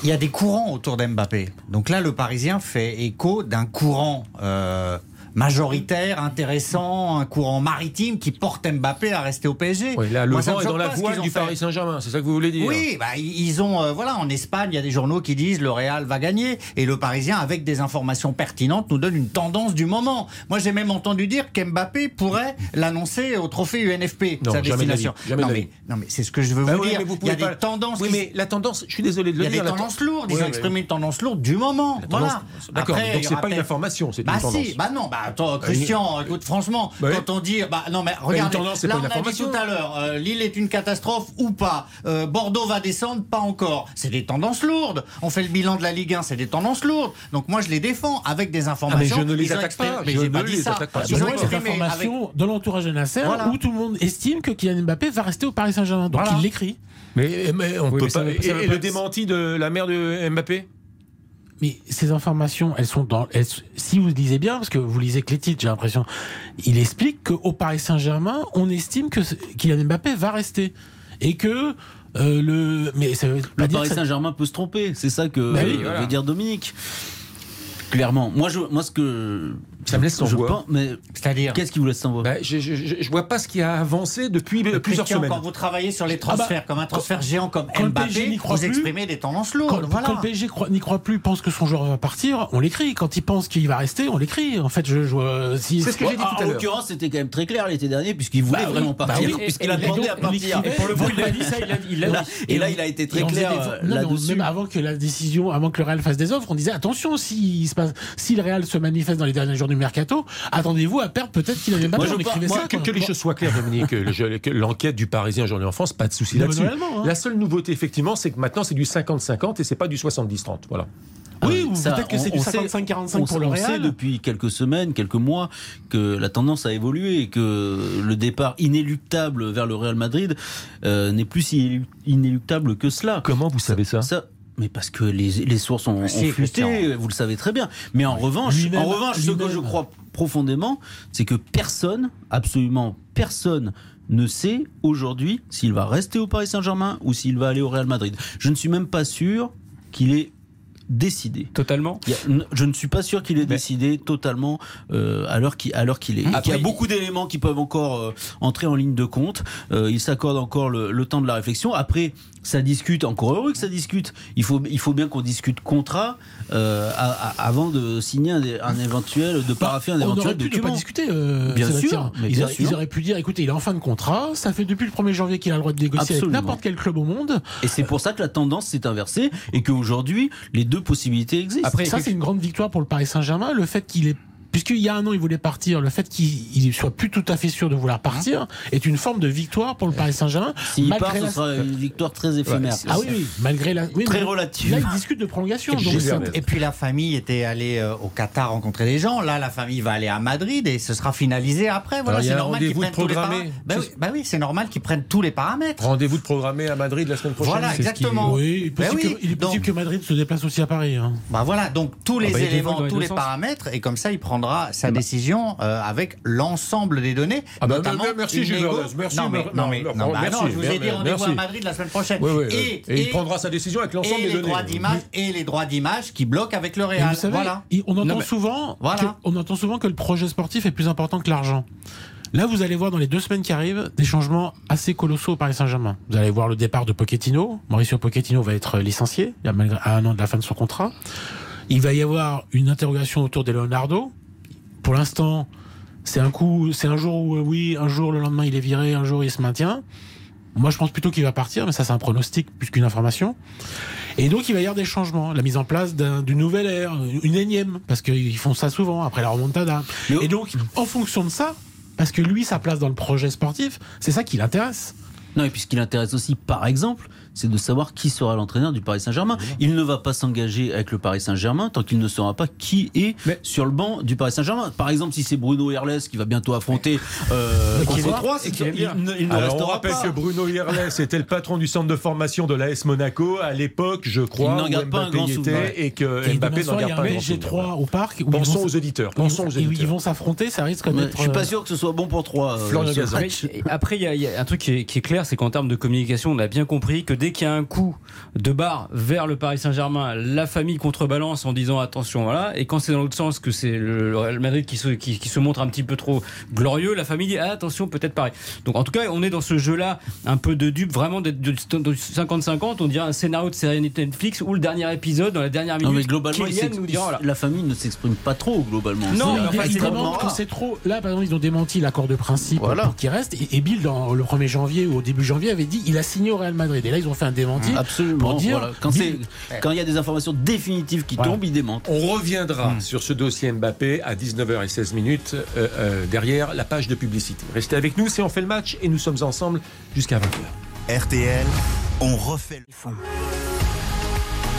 Il y a des courants autour d'Mbappé. Donc là, le Parisien fait écho d'un courant euh, majoritaire, intéressant, un courant maritime qui porte Mbappé à rester au PSG. Oui, là, le Moi, vent est dans la voile du fait. Paris Saint-Germain, c'est ça que vous voulez dire Oui, bah, ils ont, euh, voilà, en Espagne, il y a des journaux qui disent le Real va gagner et le Parisien, avec des informations pertinentes, nous donne une tendance du moment. Moi, j'ai même entendu dire qu'Mbappé pourrait l'annoncer au trophée UNFP, Non, sa destination. jamais non, mais, vie. non, mais c'est ce que je veux Bah vous oui, dire. vous Il y a des pas- tendances Oui, qui mais la tendance, je suis désolé de il le y a dire. des tendances lourdes. Ils ont exprimé une tendance lourde du moment. Tendance- voilà. D'accord, donc il c'est pas une information, c'est Bah une tendance. si, bah non, bah attends, Christian, écoute, franchement, Bah oui. quand on dit, bah non, mais regardez, tendance, là pas on a dit tout à l'heure, euh, Lille est une catastrophe ou pas, Euh, Bordeaux va descendre, pas encore. C'est des tendances lourdes. On fait le bilan de la Ligue 1, c'est des tendances lourdes. Donc moi je les défends avec des informations. Ah, je ne les attaque pas, Mais je ne pas dit les ça. attaque pas. Ils Ils ont ont des exprimé avec- informations dans l'entourage de Nasser Voilà. où tout le monde estime que Kylian Mbappé va rester au Paris Saint-Germain. Donc Voilà. il l'écrit. Mais, mais on Oui, peut mais ça pas. ça et le démenti de la mère de Mbappé? Mais ces informations, elles sont dans. elles- si vous lisez bien, parce que vous lisez que les titres, j'ai l'impression, il explique qu'au Paris Saint-Germain, on estime que Kylian Mbappé va rester et que euh, le. Mais ça veut pas Le dire Paris ça- Saint-Germain peut se tromper, c'est ça que Bah oui, euh, voilà. veut dire Dominique. Clairement, moi, je, moi, ce que Ça me laisse sans voix. C'est-à-dire. qu'est-ce qui vous laisse sans voix Bah, je, je vois pas ce qui a avancé depuis Mais plusieurs Christian, semaines. Quand vous travaillez sur les transferts, comme un transfert géant comme quand Mbappé, vous plus, exprimez des tendances lourdes. Quand, voilà. quand le PSG n'y croit plus, pense que son joueur va partir, on l'écrit. Quand il pense qu'il va rester, on l'écrit. En fait, je, je euh, si, C'est ce que j'ai dit Ah, tout à En l'occurrence, c'était quand même très clair l'été dernier, puisqu'il voulait Bah oui, vraiment bah partir, oui. puisqu'il a demandé donc, à partir. Et pour le coup, il a dit ça, il a, il l'a dit. Et là, il a été très clair euh. Même avant que la décision, avant que le Real fasse des offres, on disait attention si le Real se manifeste dans les derniers jours du mercato, attendez-vous à perdre peut-être qu'il avait Moi, Mbappé. je écrivait moi, ça. Que, que les choses soient claires, Dominique, que le- que l'enquête du Parisien aujourd'hui en France, pas de souci De là-dessus. Hein. La seule nouveauté, effectivement, c'est que maintenant c'est du 50-50 et c'est pas du 70-30. Voilà. Oui, ou Ça, peut-être que on- c'est du on sait- 55-45 on pour le on sait Real. depuis quelques semaines, quelques mois, que la tendance a évolué et que le départ inéluctable vers le Real Madrid euh, n'est plus si élu- inéluctable que cela. Comment vous savez ça mais parce que les, les sources ont, Ah, ont fuité, vous le savez très bien. Mais en revanche, en revanche, ce que je crois profondément, c'est que personne, absolument personne, ne sait aujourd'hui s'il va rester au Paris Saint-Germain ou s'il va aller au Real Madrid. Je ne suis même pas sûr qu'il ait décidé. Totalement. A- je ne suis pas sûr qu'il ait décidé totalement euh, à l'heure qu'il est. Après, il y a beaucoup d'éléments qui peuvent encore euh, entrer en ligne de compte. Euh, il s'accorde encore le, le temps de la réflexion. Après, ça discute. Encore heureux que ça discute. Il faut il faut bien qu'on discute contrat euh, à- à- avant de signer un, un éventuel, de paraffer un On éventuel aurait pu ne pas discuter. euh, Bien sûr, mais ils, bien auraient, sûr. ils auraient pu dire écoutez, il est en fin de contrat, ça fait depuis le 1er janvier qu'il a le droit de négocier Absolument. avec n'importe quel club au monde. Et c'est pour ça que la tendance s'est inversée et qu'aujourd'hui les deux possibilités existent. Après, ça, c'est une grande victoire pour le Paris Saint-Germain. Le fait qu'il est. Puisqu'il y a un an, il voulait partir, le fait qu'il ne soit plus tout à fait sûr de vouloir partir est une forme de victoire pour le Paris Saint-Germain. S'il malgré part, ce sera une victoire très éphémère. Ah oui, oui, malgré la. oui, Très relative. Là, ils discutent de prolongation. donc. Et puis la famille était allée euh, au Qatar rencontrer des gens. Là, la famille va aller à Madrid et ce sera finalisé après. Voilà, c'est normal qu'ils prennent tous les paramètres. Oui, oui, c'est normal qu'ils prennent tous les paramètres. Rendez-vous de programmé à Madrid la semaine prochaine. Voilà, exactement. Oui, il est possible, Ben oui, que, il est possible donc- que Madrid se déplace aussi à Paris. hein. Bah voilà, donc tous les bah, éléments, tous les paramètres, et comme ça, il prendra sa décision euh, avec l'ensemble des données. Ah bah, notamment mais- merci, Gilles négo-. Merci, non, mais, non, non, mais, non, non, bah merci, non, je vous ai dit rendez-vous à. Madrid la semaine prochaine. Oui, oui, et, et, il prendra sa décision avec l'ensemble des les données. droits et les droits d'image qui bloquent avec le Real. savez, voilà. il- on, entend mais- souvent Voilà. que, on entend souvent que le projet sportif est plus important que l'argent. Là, vous allez voir dans les deux semaines qui arrivent des changements assez colossaux au Paris Saint-Germain. Vous allez voir le départ de Pochettino. Mauricio Pochettino va être licencié à un an de la fin de son contrat. Il va y avoir une interrogation autour de Leonardo. Pour l'instant, c'est un coup, c'est un jour où euh, oui, un jour le lendemain il est viré, un jour il se maintient. Moi, je pense plutôt qu'il va partir, mais ça, c'est un pronostic plus qu'une information. Et donc, il va y avoir des changements, la mise en place d'un- d'une nouvelle ère, une énième, parce qu'ils font ça souvent après la remontada. Et donc, en fonction de ça, parce que lui, sa place dans le projet sportif, c'est ça qui l'intéresse. Non, et puis ce qui l'intéresse aussi, par exemple, c'est de savoir qui sera l'entraîneur du Paris Saint-Germain. Il ne va pas s'engager avec le Paris Saint-Germain tant qu'il ne saura pas qui est Mais- sur le banc du Paris Saint-Germain. Par exemple, si c'est Bruno Herles qui va bientôt affronter euh, Mais qui contre va- trois, et c'est qui aime il, bien. ne- il ne Alors, on restera rappelle pas. que Bruno Irles était le patron du centre de formation de l'AS Monaco à l'époque, je crois, Il n'en où garde pas un Mbappé grand y était souvenir. et que Et Mbappé n'en garde pas un grand 3 au parc. Où ils Pensons vont- aux auditeurs. où Pensons aux ils- vont s'affronter, ça risque d'être. je suis pas euh, sûr que ce soit bon pour trois. euh, après, il y, a- il y a un truc qui est, qui est clair, c'est qu'en termes de communication, on a bien compris que dès qu'il y a un coup de barre vers le Paris Saint-Germain, la famille contrebalance en disant attention, voilà. Et quand c'est dans l'autre sens, que c'est le Real Madrid qui se, qui, qui se montre un petit peu trop glorieux, la famille dit ah, attention, peut-être pareil. Donc en tout cas, on est dans ce jeu-là un peu de dupe, vraiment d'être de, de 50-50. On dirait un scénario de série Netflix où le dernier épisode, dans la dernière Non, minute, mais globalement, nous voilà. la famille ne s'exprime pas trop globalement. Non, C'est enfin, ils c'est trop. Là, par exemple, ils ont démenti l'accord de principe Voilà. qu'il reste. Et, et Bill, dans le 1er janvier ou au début janvier, avait dit il a signé au Real Madrid. Et là, ils ont fait un démenti. Absolument. Pour dire- voilà. Quand c'est- quand il y a des informations définitives qui Voilà. tombent, ils démentent. On reviendra sur ce dossier Mbappé à 19h16 minutes euh, euh, derrière la page de publicité. Restez avec nous, c'est On fait le match et nous sommes ensemble jusqu'à 20h. RTL, on refait le...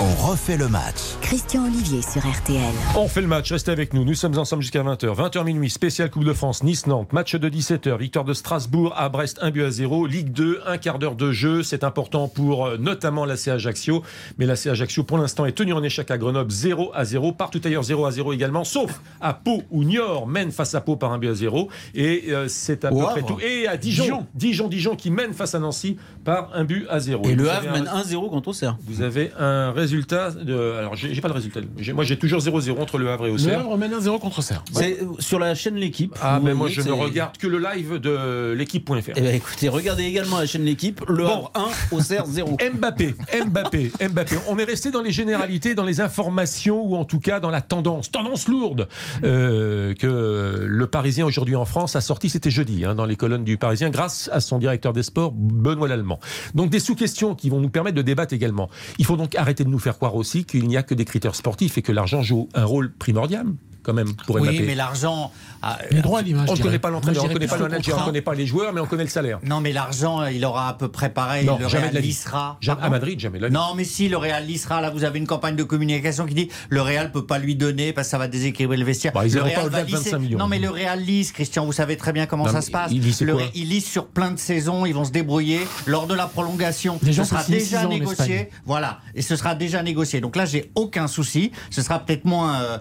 On refait le match. Christian Olivier sur RTL. On fait le match, restez avec nous. Nous sommes ensemble jusqu'à 20h. 20h minuit, spécial Coupe de France, Nice-Nantes. Match de 17h, victoire de Strasbourg à Brest, 1 but à 0. Ligue 2, un quart d'heure de jeu. C'est important pour euh, notamment l'AC Ajaccio. Mais l'AC Ajaccio, pour l'instant, est tenu en échec à Grenoble, 0 à 0. Partout ailleurs, 0 à 0 également, sauf à Pau, où Niort mène face à Pau par un but à 0. Et euh, c'est à peu près tout. Et à Dijon, Dijon. Dijon, Dijon, qui mène face à Nancy par un but à 0. Et le Havre mène 1-0 contre Auxerre. Vous avez un résultat de. Alors, j'ai j'ai pas le résultat. J'ai- Moi, j'ai toujours 0-0 entre le Havre et Le Auxerre. Havre mène 1-0 contre Serre. C'est sur la chaîne L'équipe. Ah, mais moi, voyez, je ne regarde que le live de l'équipe.fr. Eh ben, écoutez, regardez également la chaîne L'équipe. Le Bon. Havre 1, Auxerre 0. [LAUGHS] Mbappé, Mbappé, Mbappé. On est resté dans les généralités, dans les informations ou en tout cas dans la tendance, tendance lourde euh, que le Parisien aujourd'hui en France a sorti. C'était jeudi hein, dans les colonnes du Parisien grâce à son directeur des sports Benoît Lallemand. Donc des sous-questions qui vont nous permettre de débattre également. Il faut donc arrêter de nous faire croire aussi qu'il n'y a que des critères sportifs et que l'argent joue un rôle primordial. Quand même pour Oui, Mbappé. mais l'argent. ah, à l'image. On ne connaît pas l'entraîneur, on ne connaît pas le manager, on ne connaît pas les joueurs, mais on connaît le salaire. Non, mais l'argent, il aura à peu près pareil. Non, le jamais Real de la vie. lissera. Jamais- à Madrid, jamais de la vie. Non, mais si, le Real lissera. Là, vous avez une campagne de communication qui dit le Real peut pas lui donner parce que ça va déséquilibrer le vestiaire. Bah, ils le pas Real va lisser. 25 millions. Non, mais le Real lisse, Christian, vous savez très bien comment Non, ça se passe. il lisse Le quoi Ré- il lisse sur plein de saisons, ils vont se débrouiller. Lors de la prolongation, ce sera déjà négocié. Voilà, et ce sera déjà négocié. Donc là, j'ai aucun souci. Ce sera peut-être moins euh,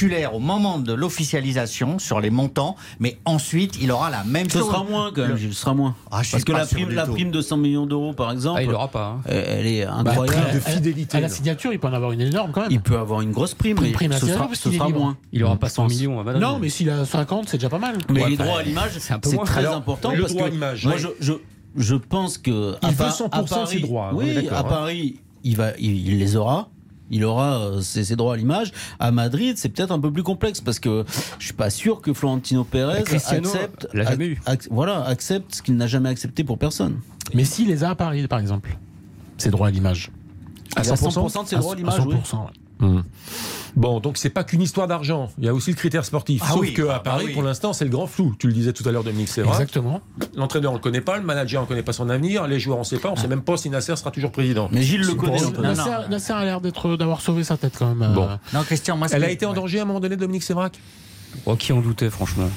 spectaculaire au moment de l'officialisation sur les montants, mais ensuite, il aura la même Ce chose. sera moins quand même, Gilles, ce sera moins. Ah, Parce que pas la prime, la prime de 100 millions d'euros, par exemple, Ah, il l'aura pas. hein. elle est Bah, incroyable. après, de à- fidélité, À la signature, il peut en avoir une énorme quand même. Il peut avoir une grosse prime, mais prime ce sera, parce ce sera moins. Il aura pas 100 millions à Madrid. Non, mais s'il a 50, c'est déjà pas mal. Mais Ouais, les droits à l'image, c'est un peu c'est moins. très Alors, important le parce droit que à l'image, moi, ouais. je, je, je pense que Il à veut Par- 100% à Paris, ses droits, est Oui, à hein. Paris, il va, il, il les aura. Il aura euh, ses, ses droits à l'image. À Madrid, c'est peut-être un peu plus complexe parce que je suis pas sûr que Florentino Pérez accepte, ac- voilà, accepte ce qu'il n'a jamais accepté pour personne. Mais s'il les a à Paris, par exemple, ses droits à l'image. À Il a 100%? 100% de ses À- droits à à l'image. 100%. oui. ouais. Hmm. Bon, donc c'est pas qu'une histoire d'argent. Il y a aussi le critère sportif. Ah Sauf oui, que ah à bah Paris, oui. pour l'instant, c'est le grand flou. Tu le disais tout à l'heure, Dominique Sévra. Exactement. L'entraîneur, on le connaît pas. Le manager, on ne connaît pas son avenir. Les joueurs, on ne sait pas. On ne sait même pas si Nasser sera toujours président. Mais Gilles le connaît. Nasser, a l'air d'être d'avoir sauvé sa tête quand même. euh. Bon. Non, Christian, moi, Elle a été en ouais. danger à un moment donné, Dominique Sévrac? Oh, qui en doutait, franchement?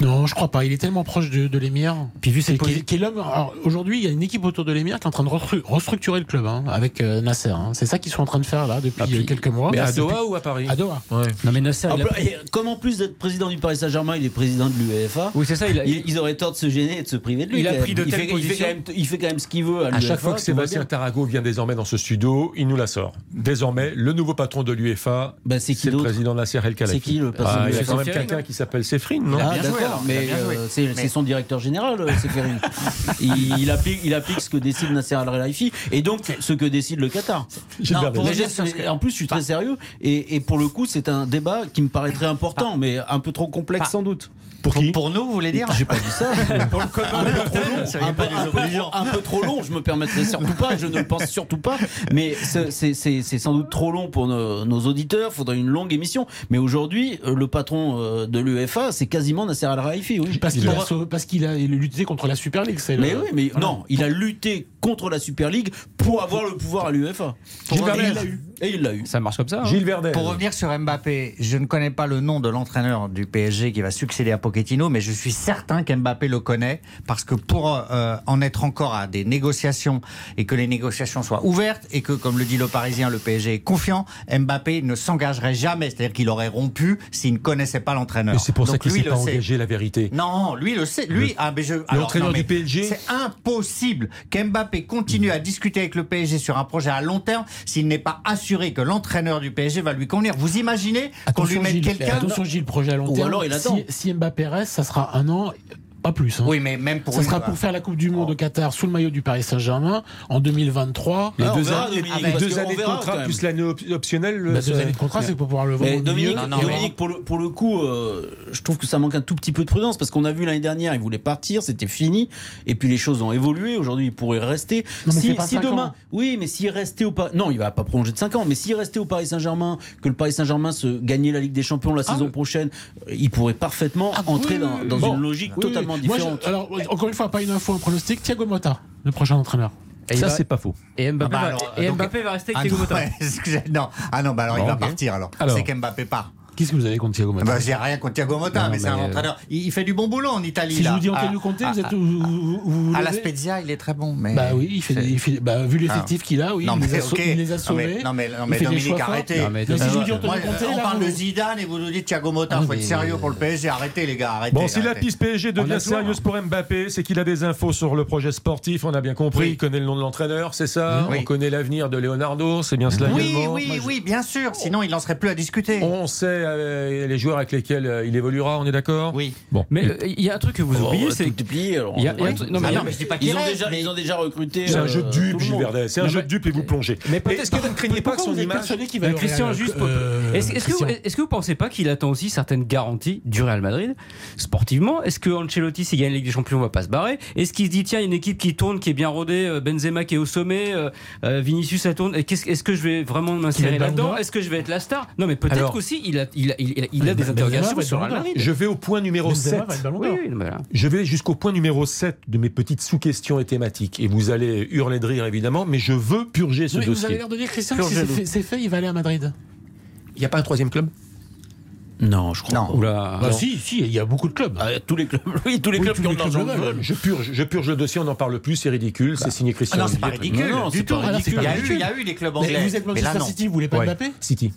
Non, je crois pas. Il est tellement proche de, de l'émir. Puis vu C'est qui, qui est l'homme. Aujourd'hui, il y a une équipe autour de l'émir qui est en train de restru- restructurer le club hein, avec euh, Nasser. hein. C'est ça qu'ils sont en train de faire là depuis Ah, puis- euh, quelques mois. Mais à C'est Doha ou à Paris À Doha. Ouais. Non, mais Nasser, il a- et Comme en plus d'être président du Paris Saint-Germain, il est président de l'UEFA. Oui, c'est ça. Il a, Ils, ils auraient tort de se gêner et de se priver de lui. Il a quand pris de il telles fait, il, fait positions. quand même, il fait quand même ce qu'il veut à, À chaque fois que Sébastien. Tarago vient désormais dans ce studio, il nous la sort. Désormais, le nouveau patron de l'UEFA, Bah, c'est le président Nasser El Khelaifi. C'est qui le patron Ah, Il y a quand même quelqu'un hein qui s'appelle Séphrin, non Alors, mais euh, c'est Mais- c'est son directeur général, euh, Séphérine. [LAUGHS] il, il applique, il applique ce que décide Nasser Al-Khelaifi et donc ce que décide le Qatar. Non, pour que- en plus, je suis très sérieux et, et pour le coup, c'est un débat qui me paraît très important, mais un peu trop complexe Pas- sans doute. Pour qui Pour nous, vous voulez dire J'ai pas dit ça. [LAUGHS] Pour le commun un peu trop long, soyez un pas peu, un peu désobligeants. trop- un peu trop long, je me permettrai surtout pas, je ne le pense surtout pas, mais c'est- c'est c'est- c'est sans doute trop long pour nos, nos auditeurs, il faudrait une longue émission, mais aujourd'hui, euh, le patron euh, de l'UEFA, c'est quasiment Nasser Al-Khelaifi, oui. Parce qu'il a, sau- parce qu'il a lutté contre la Super League. le- Mais oui, mais non, il a lutté contre la Super League pour avoir le pouvoir à l'UEFA. Il l'a eu. Et il l'a eu. ça marche comme ça. hein. Gilles Verdez. Pour revenir sur Mbappé, je ne connais pas le nom de l'entraîneur du PSG qui va succéder à Pochettino, mais je suis certain qu'Mbappé le connaît parce que pour euh, en être encore à des négociations et que les négociations soient ouvertes et que, comme le dit le Parisien, le PSG est confiant, Mbappé ne s'engagerait jamais, c'est-à-dire qu'il aurait rompu s'il ne connaissait pas l'entraîneur. Mais c'est pour ça qu'il lui s'est le pas sait. engagé, la vérité. Non, lui le sait. Lui, Le- ah, mais je. alors, l'entraîneur du PSG C'est impossible qu'Mbappé continue à discuter avec le PSG sur un projet à long terme s'il n'est pas assuré que l'entraîneur du PSG va lui convenir. Vous imaginez qu'on lui mette quelqu'un. attention Gilles, projet à long Ou terme. alors il attend. Si, si Mbappé reste, ça sera un an, pas plus. hein. Oui, mais même pour Ça sera pour faire la Coupe du Monde au Qatar sous le maillot du Paris Saint-Germain en 2023. Les Ah, on deux, verra, années, Dominique, les deux années de contrat plus l'année op- optionnelle. le- Bah, deux années de contrat, c'est pour pouvoir le vendre Dominique, milieu. Non, non, mais- Dominique, pour, le, pour le coup, euh, je trouve que ça manque un tout petit peu de prudence parce qu'on a vu l'année dernière, il voulait partir, c'était fini, et puis les choses ont évolué. Aujourd'hui, il pourrait rester. Non, mais si c'est pas si cinq demain, ans. oui, mais s'il restait au Paris, non, il va pas prolonger de 5 ans, mais s'il restait au Paris Saint-Germain, que le Paris Saint-Germain se gagnait la Ligue des Champions la saison prochaine, il pourrait parfaitement entrer Ah, oui, dans, dans bon. une logique Oui, totalement. Moi, alors, encore une fois, pas une info, un pronostic. Thiago Motta, le prochain entraîneur. Et Ça, va- c'est pas faux. Et Mbappé, Ah bah va, donc- rester Ah avec Thiago Motta. [LAUGHS] non. Ah non, bah alors Bon, il va partir alors. Alors. C'est qu'Mbappé part. Qu'est-ce que vous avez contre Thiago Motta Bah, j'ai rien contre Thiago Motta, Non, mais, c'est un euh, entraîneur. Il, il fait du bon boulot en Italie. Si je vous dis Ah, Antonio Conte, ah, vous êtes ah, vous, vous, vous À la Spezia, il est très bon. Mais... Bah oui, il fait, il fait- bah, vu l'effectif Ah. qu'il a, oui, non, il, mais les a, il les a Non, sauvés. mais, non, mais, non, il mais Dominique, arrêtez. Non, mais Mais si je vous dis Euh, Antonio Conte, on là, parle de Zidane et vous nous dites Thiago Motta. Ah, faut être sérieux pour le PSG. Arrêtez, les gars. Arrêtez. Bon, si la piste PSG devient sérieuse pour Mbappé, c'est qu'il a des infos sur le projet sportif, on a bien compris, il connaît le nom de l'entraîneur, c'est ça. On connaît l'avenir de Leonardo, c'est bien cela Oui, oui, oui, bien sûr. Sinon, il n'en serait plus à discuter. On sait euh, les joueurs avec lesquels euh, il évoluera, on est d'accord Oui. Bon. Mais euh, il y a un truc que vous Oh, oubliez, c'est Ah ils, ont déjà, mais- ils ont déjà recruté. C'est un jeu de dupe, le Gilles c'est un Non, jeu de dupe et vous plongez. Mais peut-être Est-ce que vous ne craignez pas que Pourquoi son image Christian, juste. Est-ce que, vous- vous pensez pas qu'il attend aussi certaines garanties du Real Madrid sportivement? Est-ce que Ancelotti, s'il gagne la Ligue des Champions, va pas se barrer? Est-ce qu'il se dit tiens, il y a une équipe qui tourne, qui est bien rodée, Benzema qui est au sommet, Vinicius ça tourne? Est-ce que je vais vraiment m'insérer là-dedans? Est-ce que je vais être la star? Non, mais peut-être qu'aussi il, a- il, a- il a- il a Mais des interrogations sur. Madrid. Je vais au point numéro Benzema 7. va être Ballon Oui, d'Or. oui, voilà. Je vais jusqu'au point numéro 7 de mes petites sous-questions et thématiques. Et vous allez hurler de rire, évidemment, mais je veux purger ce Oui, vous avez dossier. l'air de dire, Christian, que si Purgez-le. c'est fait, il va aller à Madrid. Il n'y a pas un troisième club? Non, je crois Non. pas. Oula. Bah, si, si, il y a beaucoup de clubs. Ah, tous les clubs, [LAUGHS] oui, tous les Oui, clubs tous qui ont de l'argent veulent. je purge, je purge le dossier, on n'en parle plus, c'est ridicule, c'est signé Ah Christian non, c'est pas ridicule. Non, non, du tout. pas Ah, c'est Il y, a eu, ridicule. il y a eu des clubs Mais anglais. vous êtes mais Manchester. City, vous voulez pas Ouais. Mbappé City.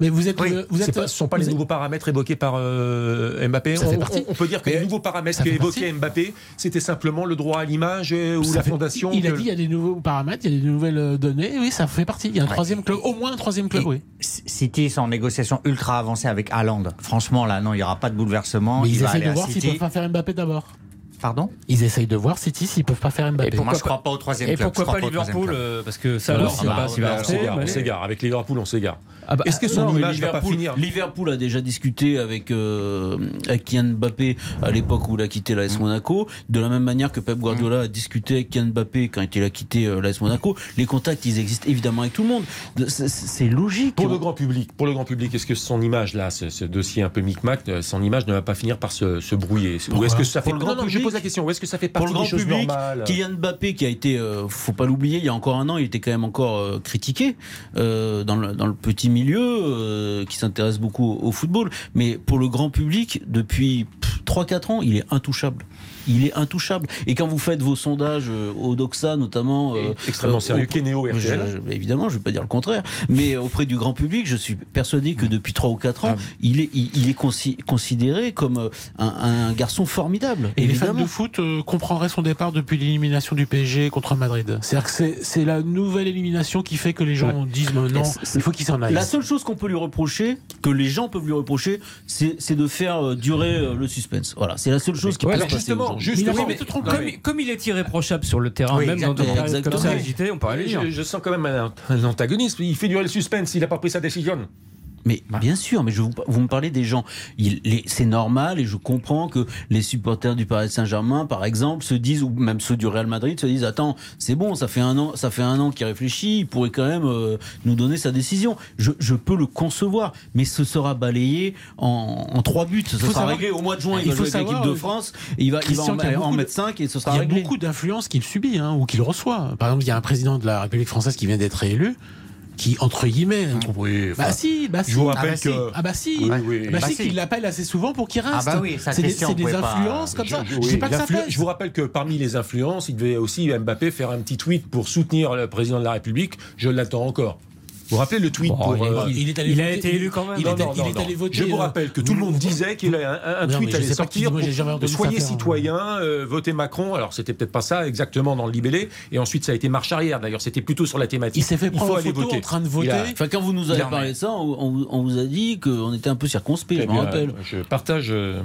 Mais vous êtes, Oui. le- vous êtes, pas- ce ne sont pas les êtes- nouveaux paramètres évoqués par euh, Mbappé. Ça fait on, partie. on- on peut dire que Mais les nouveaux paramètres ça que fait évoquait Mbappé, c'était simplement le droit à l'image euh, ou Ça la fait- fondation. Il a dit il y a des nouveaux paramètres, il y a des nouvelles euh, données. Oui, ça fait partie. Il y a un troisième club, au moins un troisième club, Et oui. City sont en négociation ultra avancée avec Haaland. Franchement, là, non, il n'y aura pas de bouleversement. Mais il ils va essayent aller de voir s'ils peuvent pas faire Mbappé d'abord. Pardon? Ils essayent de voir City s'ils peuvent pas faire Mbappé. pourquoi Moi, je pas- crois pas au troisième Et club. pourquoi je crois pas Liverpool club. Parce que ça, on s'égare. Avec Liverpool, on s'égare. Ah bah, Est-ce que son Non, image va pas Liverpool, finir Liverpool a déjà discuté avec, euh, avec Kylian Mbappé à l'époque où il a quitté l'AS Monaco, de la même manière que Pep Guardiola a discuté avec Kylian Mbappé quand il a quitté euh, l'AS Monaco. Les contacts, ils existent évidemment avec tout le monde. De- C'est logique. Pour le grand public, pour le grand public, est-ce que son image là, ce, ce dossier un peu micmac, euh, son image ne va pas finir par se, se brouiller? Ou est-ce que ça fait Pour le non, grand non, je public pose la question. Ou est-ce que ça fait Pour partie le grand des choses public, normales? Kylian Mbappé qui a été, euh, faut pas l'oublier, il y a encore un an, il était quand même encore euh, critiqué dans, le, dans le petit milieu euh, qui s'intéresse beaucoup au, football. Mais pour le grand public, depuis 3-4 ans, il est intouchable. Il est intouchable. Et quand vous faites vos sondages euh, au Doxa, notamment, euh, extrêmement euh, sérieux, Kenéo je- RTL. je- évidemment, je ne vais pas dire le contraire, mais auprès du grand public, je suis persuadé que depuis 3 ou 4 ans, il est, il, il est consi- considéré comme euh, un, un garçon formidable. Et les fans de foot euh, comprendraient son départ depuis l'élimination du PSG contre Madrid. C'est-à-dire que c'est- c'est la nouvelle élimination qui fait que les gens disent non, il faut qu'il s'en aille. La seule chose qu'on peut lui reprocher, que les gens peuvent lui reprocher, c'est c'est de faire durer le suspense. Voilà, c'est la seule chose qui Ouais, peut se passer justement, juste- oui, mais-. Comme, comme il est irréprochable sur le terrain, Oui, même dans des comme ça agitées, on le dire. je, je sens quand même un, un antagonisme. Il fait durer le suspense. Il n'a pas pris sa décision. Mais bien sûr, mais je vous, vous me parlez des gens. Il- C'est normal et je comprends que les supporters du Paris Saint-Germain, par exemple, se disent, ou même ceux du Real Madrid, se disent attends, c'est bon, ça fait un an, ça fait un an qu'il réfléchit, il pourrait quand même euh, nous donner sa décision. Je, je peux le concevoir, mais ce sera balayé en, en trois buts. Ce sera réglé au mois de juin. il Il faut jouer avec l'équipe de France. Et il va, il va en, a en mettre 5 et ce sera Il y a réglé. beaucoup d'influences qu'il subit hein, ou qu'il reçoit. Par exemple, il y a un président de la République française qui vient d'être élu, qui entre guillemets. Oui. Bah si, bah si. je vous Ah rappelle bah si. que. Ah bah si, Oui, oui. bah, Bah si, si. qu'il l'appelle assez souvent pour qu'il reste. Ah bah oui, c'est des, des pas- influences comme ça. Je, Je, oui, dis pas que ça pèse. je vous rappelle que parmi les influences, il devait aussi Mbappé faire un petit tweet pour soutenir le président de la République. Je l'attends encore. Vous vous rappelez le tweet Bon, pour il est- euh, il est allé il a été élu quand même. Il, non, est, non, il non, est non. allé voter. Je vous euh, rappelle que tout le monde disait qu'il a un, un tweet allait qui- sortir pour soyez hein. citoyen, euh, votez Macron. Alors c'était peut-être pas ça exactement dans le libellé. Et ensuite ça a été marche arrière. D'ailleurs c'était plutôt sur la thématique. Il s'est fait faut prendre en aller photo voter. en train de voter. a- Enfin, quand vous nous avez parlé de ça, on, vous a dit qu'on était un peu circonspect, Eh je me bien, rappelle. Je partage euh,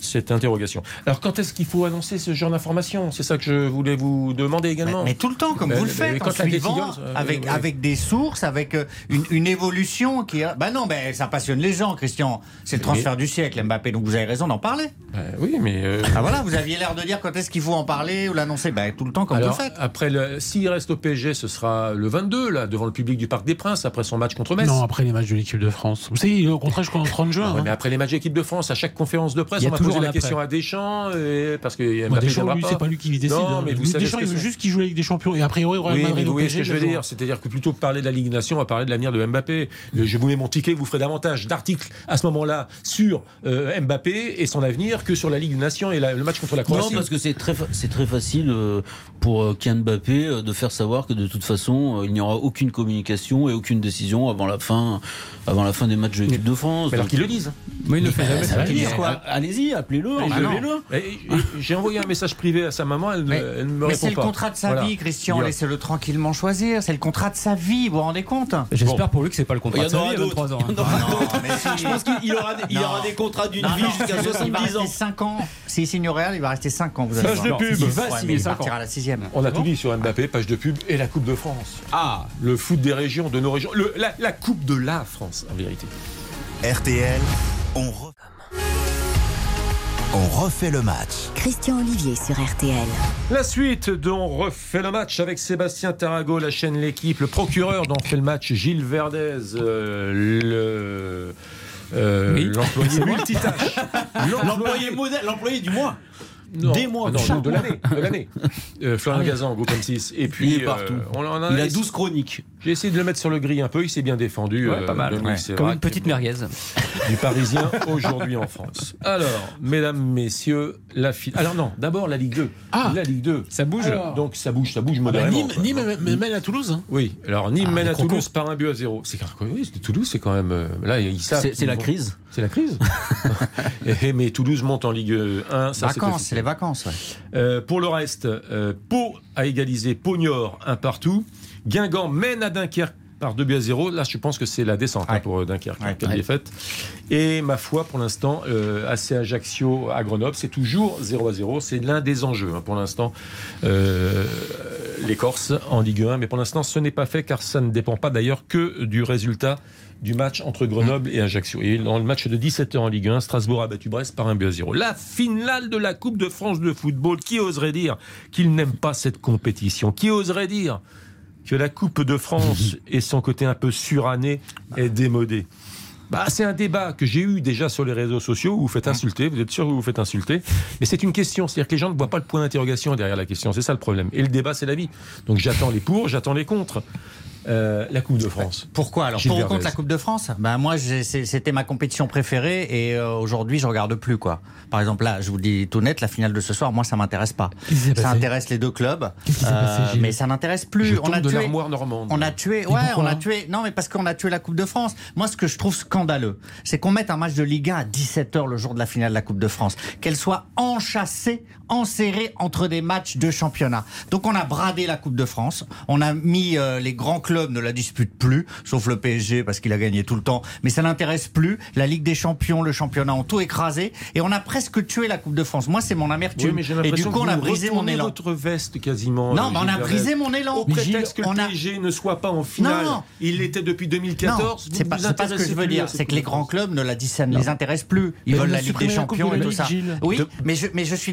cette interrogation. Alors quand est-ce qu'il faut annoncer ce genre d'information? C'est ça que je voulais vous demander également. mais tout le temps, comme Mais- vous le faites, quand en suivant, décision, euh, avec, avec des sources, avec euh, une, une évolution qui... a- Bah non, ben ça passionne les gens, Christian. C'est le transfert du siècle, Mbappé, donc vous avez raison d'en parler. Euh, oui, mais euh, Ah voilà, vous aviez l'air de dire quand est-ce qu'il faut en parler ou l'annoncer. Ben tout le temps, comme Alors, vous le faites. après, le- s'il reste au PSG, ce sera le 22, là, devant le public du Parc des Princes, après son match contre Metz. Non, après les matchs de l'équipe de France. Vous savez, au contraire, jusqu'au 30 juin. Ah ouais, hein. mais après les matchs d'équipe de France, à chaque conférence de presse, on va poser la question à Deschamps, et- parce que Moi, Mbappé Deschamps, lui, c'est pas lui qui décide. Non, hein. mais vous Lui, savez Deschamps, il veut c'est. juste qu'il joue avec des champions. Et a priori, Oui, Madrid vous voyez ce que je veux dire? C'est-à-dire que plutôt que parler de la Ligue des Nations, on va parler de l'avenir de Mbappé. Euh, Je vous mets mon ticket, vous ferez davantage d'articles à ce moment-là sur euh, Mbappé et son avenir que sur la Ligue des Nations et la- le match contre la Non, Croatie. parce que c'est très, fa- c'est très facile euh, pour euh, Kylian Mbappé euh, de faire savoir que de toute façon, euh, il n'y aura aucune communication et aucune décision avant la fin, avant la fin des matchs de l'équipe de France. Mais alors qu'ils le disent. Mais il ne fait jamais Allez-y, appelez-le, Ah, enlevez-le. J'ai envoyé un message privé à sa maman, elle, ne- Mais- elle ne me Mais répond c'est le contrat de sa Voilà. vie, Christian. Laissez-le tranquillement choisir. C'est le contrat de sa vie, vous vous rendez compte? J'espère pour lui que c'est pas le contrat de sa vie aura à d'autres. 23 ans. Aura Ah non, d'autres. mais si. Je pense qu'il aura des, il Non. aura des contrats d'une vie jusqu'à il va 70 rester ans. 5 ans. S'il signe au Real, il va rester 5 ans. Vous allez Page voir. de pub. Il va signer à la sixième. On a tout dit sur Mbappé, page de pub et la Coupe de France. Ah Le foot des régions, de nos régions. Le- la, la Coupe de la France, en vérité. RTL, on, on refait le match. Christian Olivier sur RTL. La suite dont refait le match avec Sébastien Tarago, la chaîne L'équipe, le procureur dont fait le match Gilles Verdez, euh, le euh, Oui. l'employé [LAUGHS] multitâche. [LAUGHS] L'employé modèle, l'employé du mois. Non, Des mois, non, chaque non, de l'année, de l'année. [LAUGHS] Euh, Florian Gazan, groupe M6. Et puis, Il est partout. euh, on en a, Il a 12 chroniques. J'ai essayé de le mettre sur le gris un peu. Il s'est bien défendu. Ouais, pas mal. Dominique Ouais. Comme une petite merguez. du Parisien [LAUGHS] aujourd'hui en France. Alors, mesdames, messieurs, la fi- Alors non, d'abord la Ligue 2. Ah. la Ligue 2. Ça bouge. Alors. Donc ça bouge, ça bouge Ah bah, modérément. Nîmes. Nîmes mène- mène à Toulouse. hein. Oui, alors Nîmes Ah, mène à. Toulouse par un but à zéro. C'est Toulouse, c'est quand même euh, là ils savent. C'est la vont- crise. C'est la crise. [LAUGHS] Et- mais Toulouse monte en Ligue 1. Ça, c'est Vacances, c'est les vacances. ouais. Euh, pour le reste, euh, Pau a égalisé Pau-Niort un partout. Guingamp mène à Dunkerque par 2 buts à 0. Là, je pense que c'est la descente hein, pour euh, Dunkerque. Ouais. Quelle défaite. Et ma foi, pour l'instant, euh, AC Ajaccio à Grenoble, c'est toujours 0 à 0. C'est l'un des enjeux hein, pour l'instant. Euh, les Corses en Ligue 1. Mais pour l'instant, ce n'est pas fait car ça ne dépend pas d'ailleurs que du résultat du match entre Grenoble et Ajaccio. Et dans le match de 17h en Ligue 1, Strasbourg a battu Brest par un but à 0. La finale de la Coupe de France de football, qui oserait dire qu'il n'aime pas cette compétition? Qui oserait dire que la Coupe de France [LAUGHS] et son côté un peu suranné est démodé? Bah, c'est un débat que j'ai eu déjà sur les réseaux sociaux où vous faites insulter, vous êtes sûr que vous vous faites insulter, mais c'est une question, c'est-à-dire que les gens ne voient pas le point d'interrogation derrière la question, c'est ça le problème. Et le débat, c'est la vie. Donc j'attends les pour, j'attends les contre. Euh, la Coupe de France. Pourquoi alors Gilles Pour contre la Coupe de France Ben moi, c'était ma compétition préférée et euh, aujourd'hui, je regarde plus quoi. Par exemple, là, je vous le dis tout net, la finale de ce soir, moi, ça m'intéresse pas. Ça intéresse les deux clubs, Euh, passé, mais ça n'intéresse Je plus. On a de tué. l'armoire normande. On a tué, ouais, on a tué. Non, mais parce qu'on a tué la Coupe de France. Moi, ce que je trouve scandaleux, c'est qu'on mette un match de Ligue 1 à 17h le jour de la finale de la Coupe de France. Qu'elle soit enchâssée, enserrée entre des matchs de championnat. Donc, on a bradé la Coupe de France. On a mis euh, les grands clubs ne la disputent plus, sauf le PSG parce qu'il a gagné tout le temps. Mais ça n'intéresse plus. La Ligue des Champions, le championnat ont tout écrasé et on a presque tué la Coupe de France. Moi, c'est mon amertume. Oui, mais j'ai et du coup, on a brisé mon élan. votre veste quasiment. Non, euh, mais on Gilles a brisé mon élan. Au prétexte que on le a- PSG ne soit pas en finale. Non. Il l'était depuis 2014. Non, vous c'est pas, pas ce que je veux dire. C'est que les grands clubs ne la disent, ça ne les intéresse plus. Ils Mais veulent on la Ligue des Champions et tout ça. Oui, mais je, mais je suis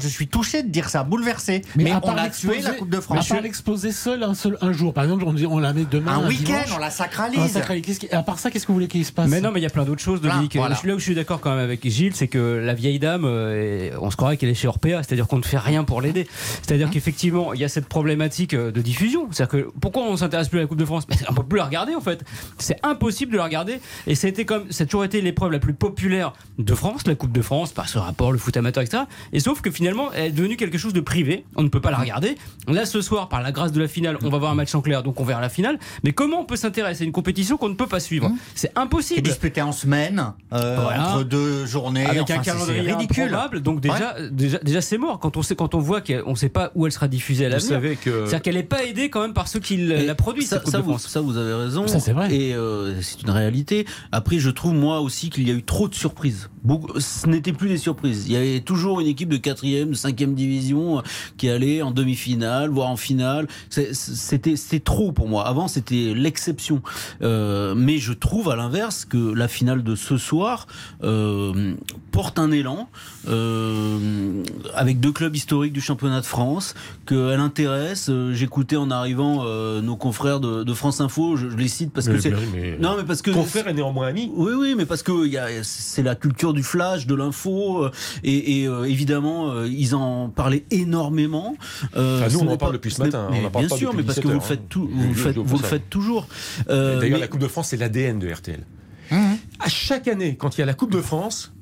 je suis touché de dire ça, bouleversé. Mais, à on part a tué la l'exposer- Coupe de À France. part l'exposer seul un, seul un jour. Par exemple, on, dit, on la met demain. Un week-end, on la sacralise. qui- À part ça, qu'est-ce que vous voulez qu'il se passe Mais non, mais il y a plein d'autres choses, Dominique. voilà. Je suis là où je suis d'accord quand même avec Gilles, c'est que la vieille dame, euh, on se croirait qu'elle est chez Orpea, c'est-à-dire qu'on ne fait rien pour l'aider. C'est-à-dire qu'effectivement, il y a cette problématique euh, de diffusion. C'est-à-dire que pourquoi on s'intéresse plus à la Coupe de France? Mais On peut plus la regarder en fait. C'est impossible de la regarder. Et ça a été comme, ça a toujours été l'épreuve la plus populaire de France, la Coupe de France, par ce rapport, le foot amateur, etc. Et sauf que finalement, elle est devenue quelque chose de privé. On ne peut pas la regarder. Là, ce soir, par la grâce de la finale, on va voir un match en clair, donc on verra la finale. Mais comment on peut s'intéresser à une compétition qu'on ne peut pas suivre C'est Qui est impossible. disputé en semaine, euh, Voilà. entre deux journées. avec Enfin, un c'est- calendrier c'est ridicule. improbable. Donc déjà, déjà, déjà c'est mort. Quand on sait, quand on voit qu'on ne sait pas où elle sera diffusée à l'avenir. que C'est-à-dire qu'elle n'est pas aidée quand même par ceux qui Et la produisent. ça, cette Coupe ça, de vous, France. ça, vous avez raison. Ça, c'est vrai. Et euh, c'est une réalité. Après, je trouve moi aussi qu'il y a eu trop de surprises. Beaucoup, ce n'était plus des surprises. Il y avait toujours une équipe de quatrième, de cinquième division euh, qui allait en demi-finale, voire en finale. C'était, trop pour moi. Avant, c'était l'exception. Euh, mais je trouve à l'inverse que la finale de ce soir euh, porte un élan euh, avec deux clubs historiques du championnat de France, qu'elle intéresse. J'écoutais en arrivant nos confrères de, de France Info, je, je les cite parce que c'est. Non, mais parce que. Confrère est néanmoins ami. Oui, oui, mais parce que c'est la culture du flash, de l'info, et, et, euh, évidemment, euh, ils en parlaient énormément. Euh, Enfin, nous, on en parle pas- depuis ce matin, on mais en parle bien pas sûr, mais parce que 17 vous le faites hein. tout, Je- vous le je- faites, je vous le vois ça. faites toujours. Euh, D'ailleurs, mais- la Coupe de France, c'est l'ADN de RTL. À chaque année, quand il y a la Coupe de France,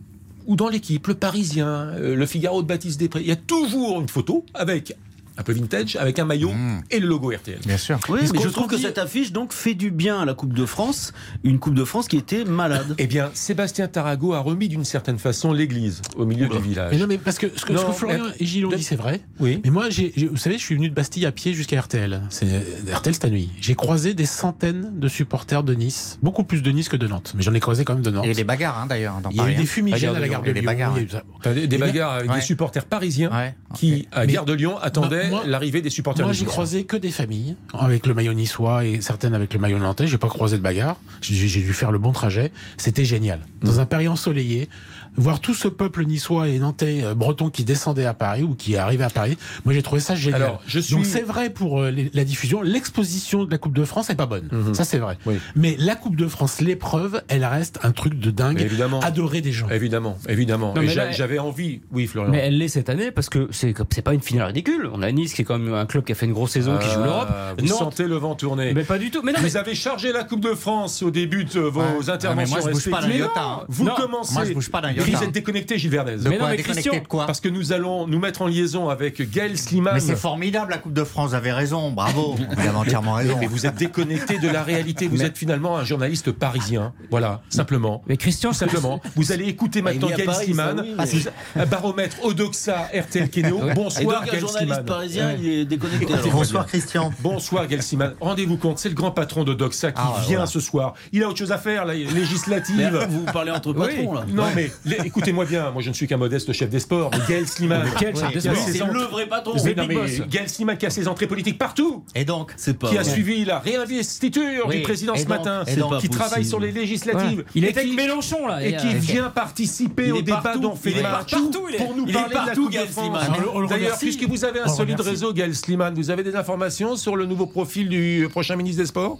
ou dans l'équipe, le Parisien, euh, le Figaro de Baptiste Després, il y a toujours une photo avec un peu vintage, avec un maillot et le logo RTL. Bien sûr. Oui, mais je trouve que cette affiche donc fait du bien à la Coupe de France, une Coupe de France qui était malade. Eh bien, Sébastien Tarago a remis d'une certaine façon l'église au milieu du village. Mais non, mais parce que ce que, ce Non, que Florian mais- et Gilles ont dit, c'est vrai. Oui. Mais moi, vous savez, je suis venu de Bastille à pied jusqu'à RTL. C'est RTL cette nuit. J'ai croisé des centaines de supporters de Nice, beaucoup plus de Nice que de Nantes, mais j'en ai croisé quand même de Nantes. Il y a eu des bagarres hein, d'ailleurs dans Il y a eu des hein. fumigènes à la gare de Il y a eu des Lyon. des, bagarres avec ouais. des supporters parisiens qui, à Gare de Lyon, attendaient L'arrivée des supporters Moi, j'ai croisé que des familles avec le maillot niçois et certaines avec le maillot nantais. J'ai pas croisé de bagarre. J'ai dû faire le bon trajet. C'était génial. Dans un Paris ensoleillé, voir tout ce peuple niçois et nantais, euh, breton qui descendait à Paris ou qui arrivait à Paris, moi j'ai trouvé ça génial. Alors, je suis- Donc c'est vrai pour euh, la diffusion, l'exposition de la Coupe de France est pas bonne, Mhm. ça c'est vrai. Oui. Mais la Coupe de France, l'épreuve, elle reste un truc de dingue, Mais évidemment. adoré des gens. Évidemment, évidemment. Non, mais j'avais envie. Oui, Florian. Mais elle l'est cette année parce que c'est pas une finale ridicule. On a Nice qui est quand même un club qui a fait une grosse saison, qui joue Ah, l'Europe. Vous Nantes- sentez le vent tourner. mais pas du tout. Mais non, mais Vous avez chargé la Coupe de France au début de vos Ouais. Ah, mais interventions moi, je bouge pas d'un respectives. iota, hein. Vous Non. commencez. Moi, je bouge pas d'un Vous iota. êtes déconnecté, Gilles Verdez. Mais non, mais Christian, quoi Parce que nous allons nous mettre en liaison avec Gaël Sliman. Mais c'est formidable la Coupe de France, vous avez raison, bravo. [LAUGHS] Vous avez entièrement raison. Mais vous êtes déconnecté de la réalité. Vous êtes finalement un journaliste parisien. Voilà, simplement. mais Christian, simplement. Vous allez écouter maintenant il est à Gaël Paris, Sliman. ça, oui, mais- baromètre Odoxa RTL Keno. Et Bonsoir donc, un Gaël journaliste Sliman. parisien, il est déconnecté. Bonsoir Christian. Bonsoir Gaël Sliman. Rendez-vous compte, c'est le grand patron de Doxa qui Ah, vient voilà. ce soir. Il a autre chose à faire, la Mais législative. vous parlez entre patrons, là. Non mais écoutez-moi bien, moi je ne suis qu'un modeste chef des sports, mais Gaël Sliman, quel chef qui des a sports ses C'est entrées- le vrai patron. Oui, non, Big mais Boss. Gaël Sliman qui a ses entrées politiques partout, Et donc C'est pas qui a suivi la réinvestiture du président ce matin, qui travaille sur les législatives. Il et est avec Mélenchon là. et qui vient participer au débat partout. dont fait Il est match partout, il est- pour nous il est parler de la Coupe de France. D'ailleurs, puisque vous avez un solide réseau, Gaël Sliman, vous avez des informations sur le nouveau profil du prochain ministre des Sports?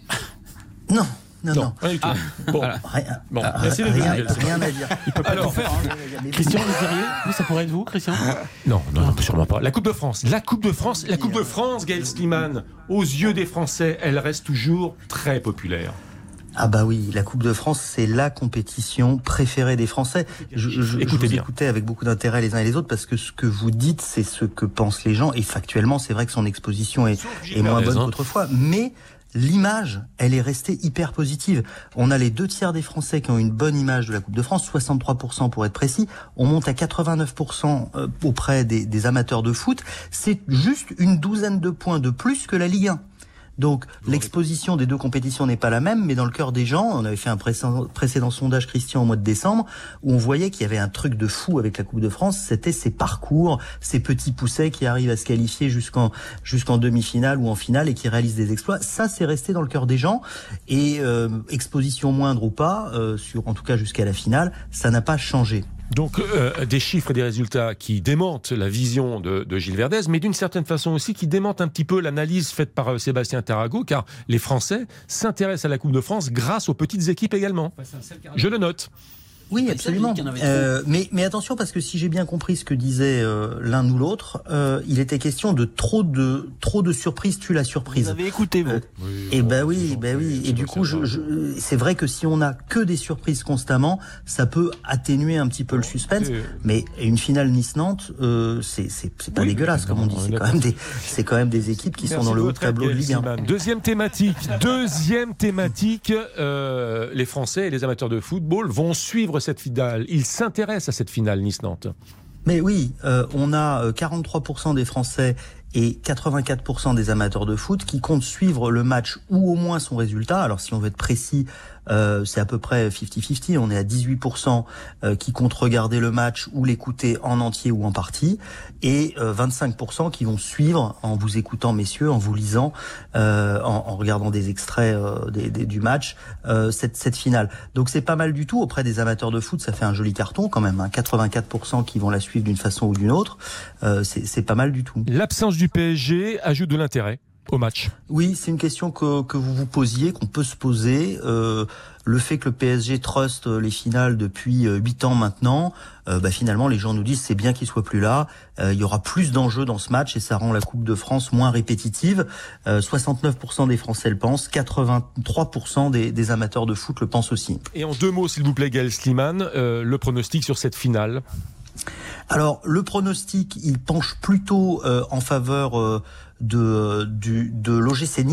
Non, non, non. rien du tout. Bon, Rien, Bon, ah, merci rien, Gaël Sliman. rien à dire. alors, [LAUGHS] Christian, vous diriez Oui, ça pourrait être vous, Christian [LAUGHS] Non, non, non, sûrement pas. La Coupe de France. La Coupe de France, la Coupe de France, Gaël Sliman, aux yeux des Français, elle reste toujours très populaire. Ah bah oui, la Coupe de France, c'est la compétition préférée des Français. Je, je, je Écoutez vous bien. écoutais avec beaucoup d'intérêt les uns et les autres parce que ce que vous dites, c'est ce que pensent les gens. Et factuellement, c'est vrai que son exposition est, est moins bonne hein. qu'autrefois. Mais l'image, elle est restée hyper positive. On a les deux tiers des Français qui ont une bonne image de la Coupe de France, 63% pour être précis. On monte à 89% euh, auprès des, des amateurs de foot. C'est juste une douzaine de points de plus que la Ligue 1. Donc l'exposition des deux compétitions n'est pas la même, mais dans le cœur des gens, on avait fait un précédent, précédent sondage Christian au mois de décembre, où on voyait qu'il y avait un truc de fou avec la Coupe de France, c'était ces parcours, ces petits poussets qui arrivent à se qualifier jusqu'en jusqu'en demi-finale ou en finale et qui réalisent des exploits. Ça, c'est resté dans le cœur des gens. Et euh, exposition moindre ou pas, euh, sur en tout cas jusqu'à la finale, ça n'a pas changé. Donc euh, des chiffres et des résultats qui démentent la vision de, de Gilles Verdez, mais d'une certaine façon aussi qui démentent un petit peu l'analyse faite par euh, Sébastien Tarago, car les Français s'intéressent à la Coupe de France grâce aux petites équipes également. Je le note. Oui, absolument. Euh, mais, mais attention parce que si j'ai bien compris ce que disait euh, l'un ou l'autre, euh, il était question de trop de trop de surprises tue la surprise. Vous avez écouté, vous. Euh, Et ben oui, ben oui. Et du coup, je, je- c'est vrai que si on a que des surprises constamment, ça peut atténuer un petit peu le suspense. C'est- Mais une finale Nice-Nantes, euh, c'est c'est c'est pas Oui, dégueulasse comme on dit. C'est quand même des c'est quand même des équipes qui sont dans le haut tableau de Ligue 1. Slimane. Deuxième thématique, deuxième thématique, euh, les Français et les amateurs de football vont suivre cette finale. Ils s'intéressent à cette finale Nice-Nantes. Mais oui, euh, on a euh, 43% des Français et 84% des amateurs de foot qui comptent suivre le match ou au moins son résultat. Alors si on veut être précis, euh, c'est à peu près 50-50. On est à 18% euh, qui comptent regarder le match ou l'écouter en entier ou en partie, et euh, 25% qui vont suivre en vous écoutant, messieurs, en vous lisant, euh, en, regardant des extraits euh, du match, euh, cette, cette finale. Donc c'est pas mal du tout auprès des amateurs de foot. Ça fait un joli carton quand même. Hein, 84% qui vont la suivre d'une façon ou d'une autre. Euh, c'est pas mal du tout. L'absence du PSG ajoute de l'intérêt au match. Oui, c'est une question que, que vous vous posiez, qu'on peut se poser. Euh, le fait que le PSG truste les finales depuis euh, huit ans maintenant, euh, bah, finalement les gens nous disent c'est bien qu'il soit plus là. Euh, il y aura plus d'enjeux dans ce match et ça rend la Coupe de France moins répétitive. Euh, 69% des Français le pensent, 83% des, des amateurs de foot le pensent aussi. Et en deux mots, s'il vous plaît, Gaël Slimane, euh, le pronostic sur cette finale? Alors le pronostic, il penche plutôt euh, en faveur euh, de du, de l'OGC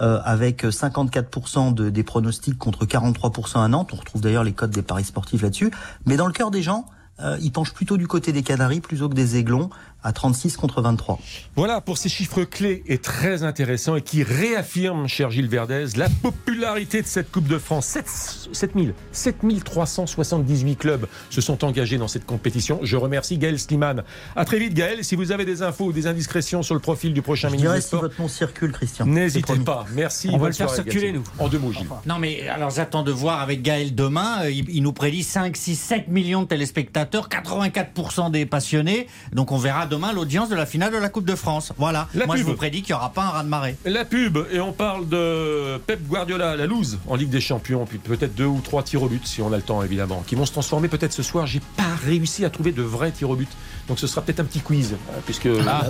euh, avec 54% de, des pronostics contre 43% à Nantes. On retrouve d'ailleurs les codes des paris sportifs là-dessus. Mais dans le cœur des gens, euh, il penche plutôt du côté des Canaries plutôt que des Aiglons à 36 contre 23. Voilà pour ces chiffres clés et très intéressants et qui réaffirment, cher Gilles Verdez, la popularité de cette Coupe de France. 7, 7000, 7378 clubs se sont engagés dans cette compétition. Je remercie Gaël Sliman. À très vite Gaël. Si vous avez des infos ou des indiscrétions sur le profil du prochain Je ministre dirais si votre nom circule, Christian. N'hésitez pas. Merci. On va le faire soirée, circuler, nous. En deux mots, Gilles. Non mais alors j'attends de voir avec Gaël demain, Euh, il, il nous prédit 5, 6, 7 millions de téléspectateurs, 84% des passionnés, donc on verra demain l'audience de la finale de la Coupe de France. Voilà, La moi je vous prédis qu'il n'y aura pas un raz-de-marée. La pub, et on parle de Pep Guardiola, la loose en Ligue des Champions, puis peut-être deux ou trois tirs au but, si on a le temps évidemment, qui vont se transformer peut-être ce soir. J'ai pas réussi à trouver de vrais tirs au but, donc ce sera peut-être un petit quiz, euh, puisque Ah.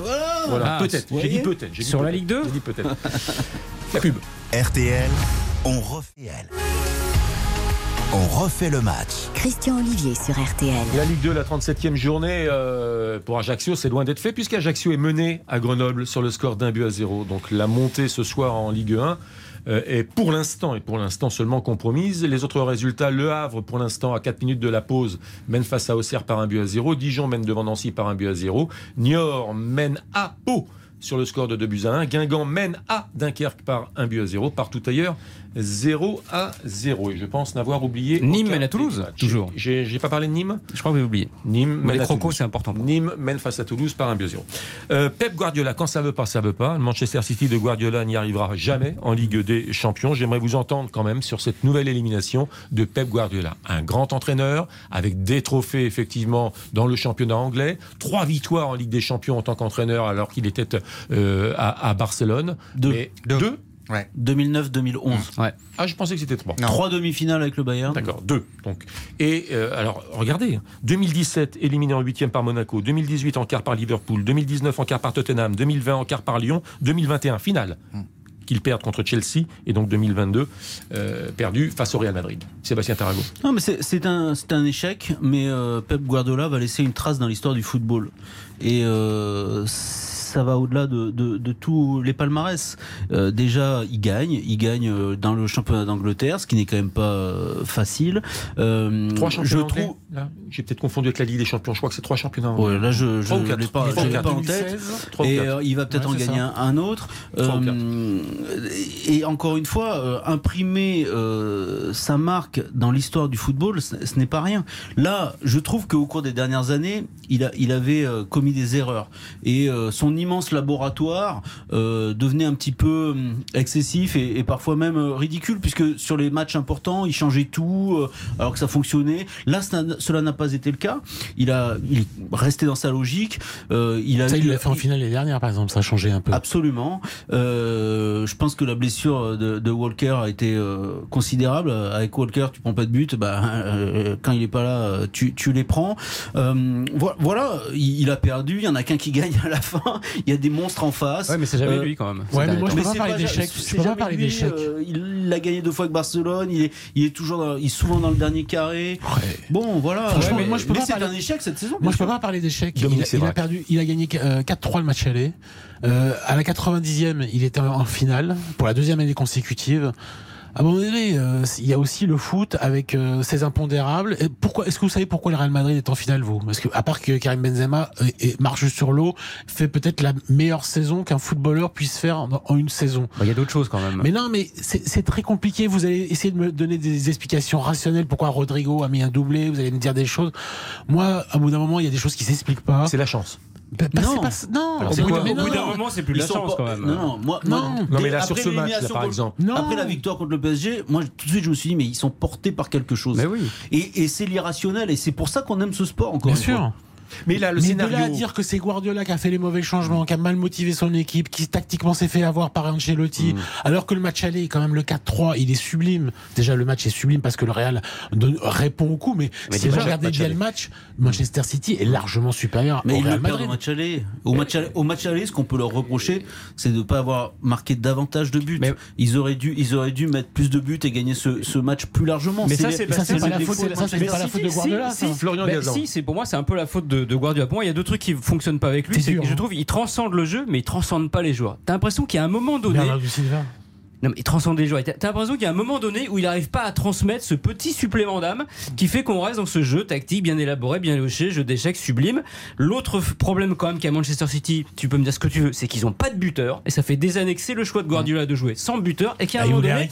voilà, Ah, peut-être. vous J'ai dit peut-être. dit Sur la peut-être. Ligue 2? J'ai dit peut-être. La pub. [LAUGHS] RTL, on refait On refait le match. Christian Olivier sur RTL. La Ligue 2, la 37e journée euh, pour Ajaccio, c'est loin d'être fait, puisqu'Ajaccio est mené à Grenoble sur le score d'un but à zéro. Donc la montée ce soir en Ligue 1 euh, est pour l'instant, et pour l'instant seulement compromise. Les autres résultats, Le Havre, pour l'instant, à 4 minutes de la pause, mène face à Auxerre par un but à zéro. Dijon mène devant Nancy par un but à zéro. Niort mène à Pau sur le score de 2 buts à 1. Guingamp mène à Dunkerque par un but à zéro. Partout ailleurs, 0 à 0. Et je pense n'avoir oublié. Nîmes mène à Toulouse, toujours. J'ai j'ai pas parlé de Nîmes Je crois que vous avez oublié. Nîmes Mais mène les à crocos, Toulouse. c'est important. Nîmes mène face à Toulouse par un but. Euh, Pep Guardiola, quand ça veut pas, ça veut pas. Le Manchester City de Guardiola n'y arrivera jamais en Ligue des Champions. J'aimerais vous entendre quand même sur cette nouvelle élimination de Pep Guardiola. Un grand entraîneur avec des trophées effectivement dans le championnat anglais, trois victoires en Ligue des Champions en tant qu'entraîneur alors qu'il était euh, à, à Barcelone. Deux. Mais Deux. deux 2009-2011. Ah, je pensais que c'était trois. Trois demi-finales avec le Bayern. D'accord, deux. Donc. Et euh, alors, regardez, 2017 éliminé en huitième par Monaco, 2018 en quart par Liverpool, 2019 en quart par Tottenham, 2020 en quart par Lyon, 2021 finale. Qu'ils perdent contre Chelsea et donc 2022 euh, perdu face au Real Madrid. Sébastien Tarago. Non, mais c'est un, c'est un échec, mais euh, Pep Guardiola va laisser une trace dans l'histoire du football. Et euh, ça va au-delà de, de, de tous les palmarès. Euh, déjà, il gagne. Il gagne euh, dans le championnat d'Angleterre, ce qui n'est quand même pas euh, facile. Euh, Trois je championnats anglais, trouve. J'ai peut-être confondu avec la Ligue des Champions. Je crois que c'est trois championnats. Ouais, là, je ne l'ai pas, je pas en tête. Et il va peut-être Ouais, en gagner un, un autre. Et encore une fois, imprimer sa marque dans l'histoire du football, ce, n'est pas rien. Là, je trouve qu'au cours des dernières années, il, a, il avait commis des erreurs. Et son immense laboratoire euh, devenait un petit peu hum, excessif et, et parfois même euh, ridicule, puisque sur les matchs importants, il changeait tout, euh, alors que ça fonctionnait. Là, cela n'a pas été le cas. Il, a, il est resté dans sa logique. Euh, il a Ça, eu- il l'a fait en finale l'année dernière, par exemple. Ça a changé un peu. Absolument. Euh, je pense que la blessure de, de Walker a été euh, considérable. Avec Walker, tu prends pas de but. Bah, euh, quand il est pas là, tu, tu les prends. Euh, vo- voilà, il, il a perdu. Il y en a qu'un qui [LAUGHS] gagne à la fin. Il y a des monstres en face. Ouais, mais c'est jamais Euh, lui quand même. ouais, mais moi, je peux pas parler ja- d'échec. c'est Je peux pas jamais parler lui, d'échec. euh, il a gagné deux fois avec Barcelone. Il est, il est toujours, dans- il est souvent dans le dernier carré. Ouais. Bon, voilà. Franchement, mais, moi, je peux mais pas c'est parler- un échec cette saison. Moi, je peux pas parler d'échec. Il, a- il a Sévrac. perdu, il a gagné euh, 4-3 le match aller. Euh, à la 90e, il était en finale pour la deuxième année consécutive. À un moment donné, euh, il y a aussi le foot avec euh, ses impondérables. Et pourquoi Est-ce que vous savez pourquoi le Real Madrid est en finale, vous? Parce que à part que Karim Benzema euh, marche sur l'eau, fait peut-être la meilleure saison qu'un footballeur puisse faire en, en une saison. Bah, Il y a d'autres choses quand même. Mais non, mais c'est c'est très compliqué. Vous allez essayer de me donner des explications rationnelles. Pourquoi Rodrigo a mis un doublé Vous allez me dire des choses. Moi, à bout d'un moment, il y a des choses qui s'expliquent pas. C'est la chance. Bah, bah, Non. c'est pas- non. Alors, au c'est bout quoi d'un- mais Au bout d'un moment, c'est plus de Ils la chance pas- quand même. Non, non, moi, Non. moi, Non, mais là, après sur ce match, là, par exemple. Non. Après la victoire contre le PSG, moi tout de suite je me suis dit mais ils sont portés par quelque chose. Mais oui. Et, et c'est l'irrationnel et c'est pour ça qu'on aime ce sport encore Bien une fois. Mais là, le mais scénario. de là à dire que c'est Guardiola qui a fait les mauvais changements, qui a mal motivé son équipe, qui tactiquement s'est fait avoir par Ancelotti, alors que le match aller, quand même le 4-3, il est sublime. Déjà le match est sublime parce que le Real donne- répond au coup, mais, Mais si vous regardez bien le match, Manchester City est largement supérieur Mais au Real perdent au Madrid. match aller. Au match aller, au match aller, ce qu'on peut leur reprocher, c'est de ne pas avoir marqué davantage de buts. Mais- Ils auraient dû, ils auraient dû mettre plus de buts et gagner ce, ce match plus largement. Mais ça, c'est ça, c'est les pas la défauts faute- de ça, c'est Manchester pas la faute de. Guardiola, si. Florian Gazan. si, pour moi c'est un peu la faute de, de Guardiola. Pour moi, il y a deux trucs qui fonctionnent pas avec lui. C'est dur, que je hein. trouve il transcende le jeu, mais il transcende pas les joueurs. T'as l'impression qu'il y a un moment donné. Non, mais transcender les joueurs. T'as t'as l'impression qu'il y a un moment donné où il n'arrive pas à transmettre ce petit supplément d'âme qui fait qu'on reste dans ce jeu tactique bien élaboré, bien loché, jeu d'échecs sublime. L'autre f- problème quand même qu'à Manchester City, tu peux me dire ce que tu veux, c'est qu'ils n'ont pas de buteur. Et ça fait des années que c'est le choix de Guardiola de jouer sans buteur et qu'à un Ah, il moment donné.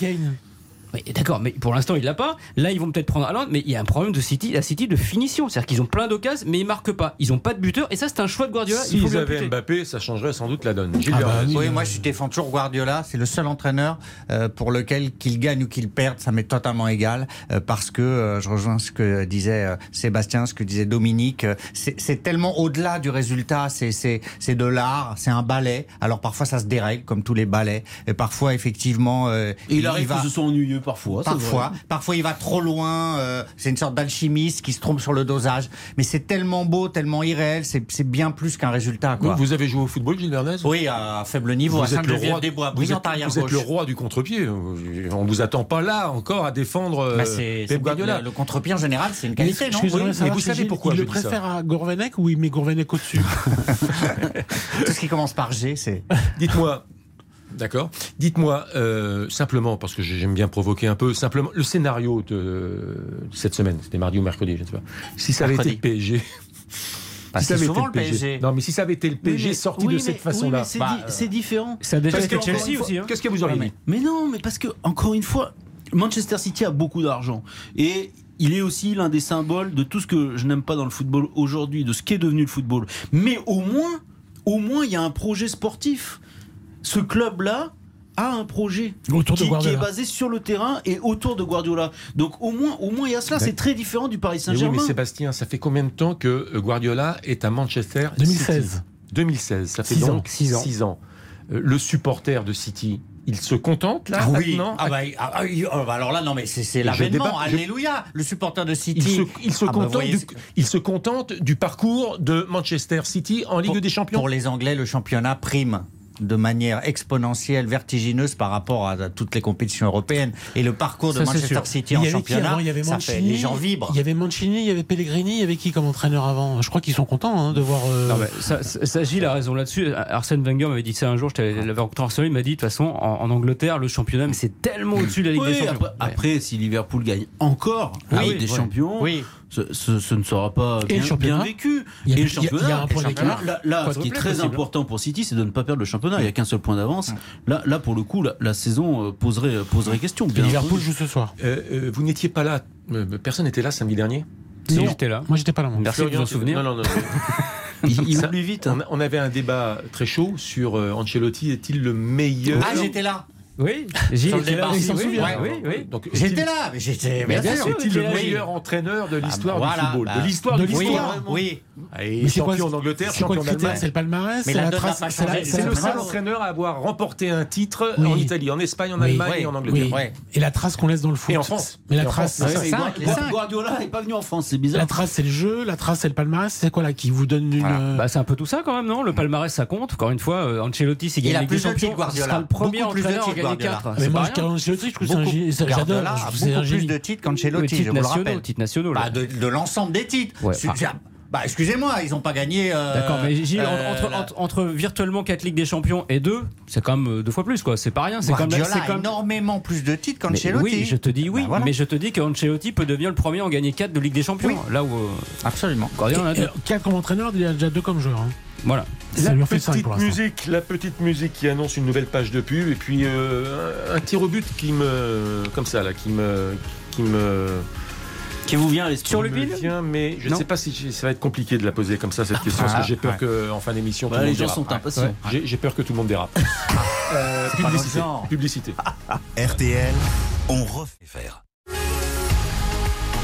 Oui, d'accord, mais pour l'instant, il l'a pas. Là, ils vont peut-être prendre Haaland, mais il y a un problème de City, la City de finition. C'est-à-dire qu'ils ont plein d'occasions, mais ils marquent pas. Ils ont pas de buteur, et ça, c'est un choix de Guardiola. il S'ils lui avaient. Mbappé, ça changerait sans doute la donne. Gilles Ah bah Verdez. oui. Oui, moi je défends toujours Guardiola. C'est le seul entraîneur euh, pour lequel qu'il gagne ou qu'il perde, ça m'est totalement égal. euh, parce que euh, je rejoins ce que disait euh, Sébastien, ce que disait Dominique. euh, c'est c'est tellement au-delà du résultat. C'est c'est c'est de l'art, c'est un ballet. Alors parfois ça se dérègle comme tous les ballets. Et parfois effectivement, euh, Et il arrive va. que ce soit ennuyeux parfois. Parfois, il va trop loin. euh, c'est une sorte d'alchimiste qui se trompe sur le dosage. Mais c'est tellement beau, tellement irréel. C'est bien plus qu'un résultat. Vous, Quoi. vous avez joué au football, Gilles Oui, à faible niveau, à Vous êtes le roi des bois vous êtes- vous êtes le roi du contre-pied. On vous attend pas là encore à défendre euh, Bah, c'est c'est Pep Guardiola. le, le contre-pied en général, c'est une qualité, Mais non? Oui, savoir, mais vous savez Gilles, pourquoi Il je le préfère à Gourvenec ou il met Gourvenec au-dessus? [LAUGHS] Tout ce qui commence par G, c'est. Dites-moi, d'accord Dites-moi euh, simplement, parce que j'aime bien provoquer un peu, simplement le scénario de, de cette semaine, c'était mardi ou mercredi, je ne sais pas. Si ça avait été le PSG. Bah, si ça avait souvent été le PSG. Non, mais si ça avait été le PSG Oui, mais- sorti oui, de mais- cette façon-là. c'est Bah, di- c'est différent. Ça a déjà Parce été Chelsea fois, aussi. hein. Qu'est-ce que vous auriez dit Mais non, mais parce que, encore une fois, Manchester City a beaucoup d'argent. Et il est aussi l'un des symboles de tout ce que je n'aime pas dans le football aujourd'hui, de ce qu'est devenu le football. Mais au moins, au moins, il y a un projet sportif. Ce club-là a un projet Autour de qui, est basé sur le terrain et autour de Guardiola. Donc au moins, au moins il y a cela. C'est très différent du Paris Mais oui, Saint-Germain. mais Sébastien, ça fait combien de temps que euh, Guardiola est à Manchester 2016. City 2016, ça fait Six donc ans. Six ans. six ans. Euh, le supporter de City, il se contente là Ah oui. maintenant Ah bah, ah, ah, ah bah alors là, non, mais c'est l'avènement. je- Alléluia. Le supporter de il City. se, il se Ah bah, contente voyez du, il se contente du parcours de Manchester City en Ligue pour, des Champions. Pour les Anglais, le championnat prime de manière exponentielle, vertigineuse par rapport à toutes les compétitions européennes. Et le parcours de Ça, Manchester. City en championnat, avant? Il y avait ça fait, Mancini. les gens vibrent. Il y avait Mancini, il y avait Pellegrini, il y avait qui comme entraîneur avant? Je crois qu'ils sont contents hein, de voir. euh, Non, mais ça, ça, ça, Gilles a raison là-dessus. Arsène Wenger m'avait dit ça un jour. Je l'avais rencontré en Il m'a dit de toute façon, en, en Angleterre, le championnat, mais c'est tellement au-dessus de la Ligue Oui, des Champions. après, après, si Liverpool gagne encore la Ah Ligue des ouais. Champions, Oui. Ce, ce- ce ne sera pas bien, championnat bien vécu. Il y a- et le il y a- il y a championnat, un point championnat. Là, là, ce qui est très possible. important pour City, c'est de ne pas perdre le championnat. Il n'y a qu'un seul point d'avance. Là, là, pour le coup, la, la saison euh, poserait, poserait question. Bien Liverpool joue ce soir. Euh, euh, vous n'étiez pas là, euh, personne n'était là samedi dernier Non. j'étais là. Moi, j'étais pas là. Merci de vous en souvenir. Non, non, non. [LAUGHS] Il, il oublie vite. hein. on, on avait un débat très chaud sur euh, Ancelotti est-il le meilleur Ah, j'étais là. Oui, était là J'étais là, mais j'étais. Mais bien bien sûr. Est-il le meilleur entraîneur de l'histoire voilà, du football bah, De l'histoire de du Oui, football l'histoire. oui. Et Mais c'est champion quoi- en Angleterre, C'est quoi champion le en critère Allemagne. C'est le palmarès Mais c'est la trace. c'est c'est C'est le seul entraîneur à avoir remporté un titre Oui. en Italie, en Espagne, en Oui. Allemagne Oui. et en Angleterre. Et la trace qu'on laisse dans le foot. Et en France. Mais la trace, c'est- cinq. Guardiola n'est pas venu en France, c'est bizarre. la trace, c'est le jeu. La trace, c'est le palmarès. C'est quoi là qui vous donne une. Voilà. euh, Bah, c'est un peu tout ça quand même, non? Le palmarès, ça compte. Encore une fois, euh, Ancelotti, gagne a la Ligue des plus de Champions, titres, Guardiola. il sera le premier Beaucoup plus de entraîneur à gagner Guardiola. 4. Ah, mais moi, Ancelotti, je trouve que c'est un. J'adore. C'est beaucoup plus de titres qu'Ancelotti, je vous le rappelle. titres nationaux. là. Bah, de, de l'ensemble des titres. Bah, excusez-moi, ils n'ont pas gagné. euh, D'accord, mais Gilles, euh, entre, la- entre, entre virtuellement 4 Ligues des Champions et 2, c'est quand même euh, deux fois plus, quoi. C'est pas rien. C'est quand même. Guardiola c'est a quand même- énormément plus de titres qu'Ancelotti. oui, je te dis oui, Bah, voilà. mais je te dis qu'Ancelotti peut devenir le premier à en gagner 4 de Ligue des Champions. Oui. Là où euh, Absolument. Guardiola en a deux. euh, comme entraîneur, il y a déjà deux comme joueur. hein. Voilà. Ça La lui en fait cinq petite pour musique, la petite musique qui annonce une nouvelle page de pub et puis euh, un, un tir au but qui me comme ça là, qui me qui me Qui vous vient à l'esprit Sur le vient, mais je ne sais pas si j'ai- ça va être compliqué de la poser comme ça cette question parce que j'ai peur ouais. que en fin d'émission Bah, le Les gens dérape. sont impatients. J'ai j'ai peur que tout le monde dérape. [LAUGHS] Euh, publicité. RTL, [LAUGHS] on refait faire.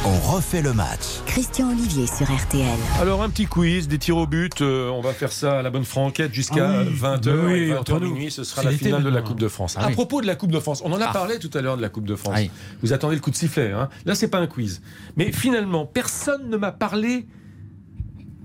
On refait le match. Christian Olivier sur RTL. Alors un petit quiz, des tirs au but, euh, on va faire ça à la bonne franquette jusqu'à Ah oui. 20h. Bah oui, 20h entre nous. minuit, ce sera la finale de la. Coupe de France. Ah à propos de la Coupe de France, on en a Ah. parlé tout à l'heure de la Coupe de France. Ah oui. Vous attendez le coup de sifflet. Hein. Là, c'est pas un quiz. Mais finalement, personne ne m'a parlé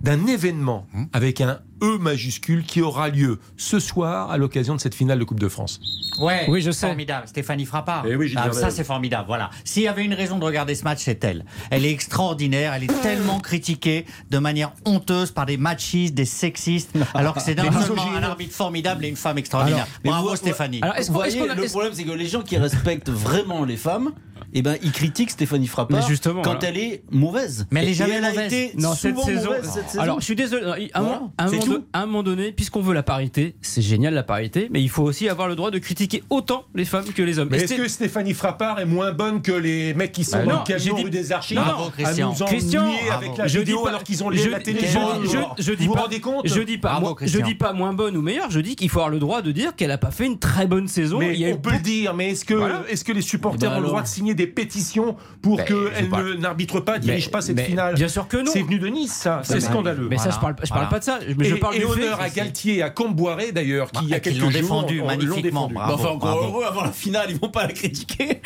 d'un événement Hmm. avec un E majuscule qui aura lieu ce soir à l'occasion de cette finale de Coupe de France. Ouais, Oui, je sais. Formidable, Stéphanie Frappard. Eh oui, Ah, ça, c'est formidable. Voilà. S'il y avait une raison de regarder ce match, c'est elle. Elle est extraordinaire. Elle est [LAUGHS] tellement critiquée de manière honteuse par des machistes, des sexistes, [LAUGHS] alors que c'est non seulement un arbitre formidable et une femme extraordinaire. mais Bravo, vous- Stéphanie. Alors, est-ce Vous qu'on- est-ce voyez, qu'on a- le est-ce- problème, c'est que les gens qui respectent vraiment les femmes, eh ben, ils critiquent Stéphanie Frappard Mais justement, quand voilà. elle est mauvaise. Mais elle est Et- jamais et elle mauvaise. été Non, cette souvent saison. mauvaise cette saison. Alors, je suis désolé. à un moment donné, puisqu'on veut la parité, c'est génial la parité, mais il faut aussi avoir le droit de critiquer autant les femmes que les hommes. Mais est-ce que Stéphanie Frappard est moins bonne que les mecs qui sont Bah dans non, le camion j'ai dit- rue des Archives Non, Bravo, à Christian. nous ennuyer Christian, avec la je vidéo dis pas- alors qu'ils ont je- la télé je- dis vous vous pas- rendez compte Je dis pas, moi, je dis pas moins bonne ou meilleure. Je dis qu'il faut avoir le droit de dire qu'elle a pas fait une très bonne saison. Mais il y a eu on peut le dire, mais est-ce que, Voilà. est-ce que les supporters Eh ben ont le droit de signer des pétitions pour Ben, qu'elle n'arbitre pas, dirige pas cette finale Bien sûr que non. C'est venu de Nice, ça. C'est scandaleux. Mais ça, je parle, je parle pas de ça. Mais je et parle et honneur à Galtier à Comboiré d'ailleurs, qui il y a Bah, quelques l'ont jours l'ont magnifiquement, défendu. bravo. Enfin, encore bravo. heureux, avant la finale, ils vont pas la critiquer.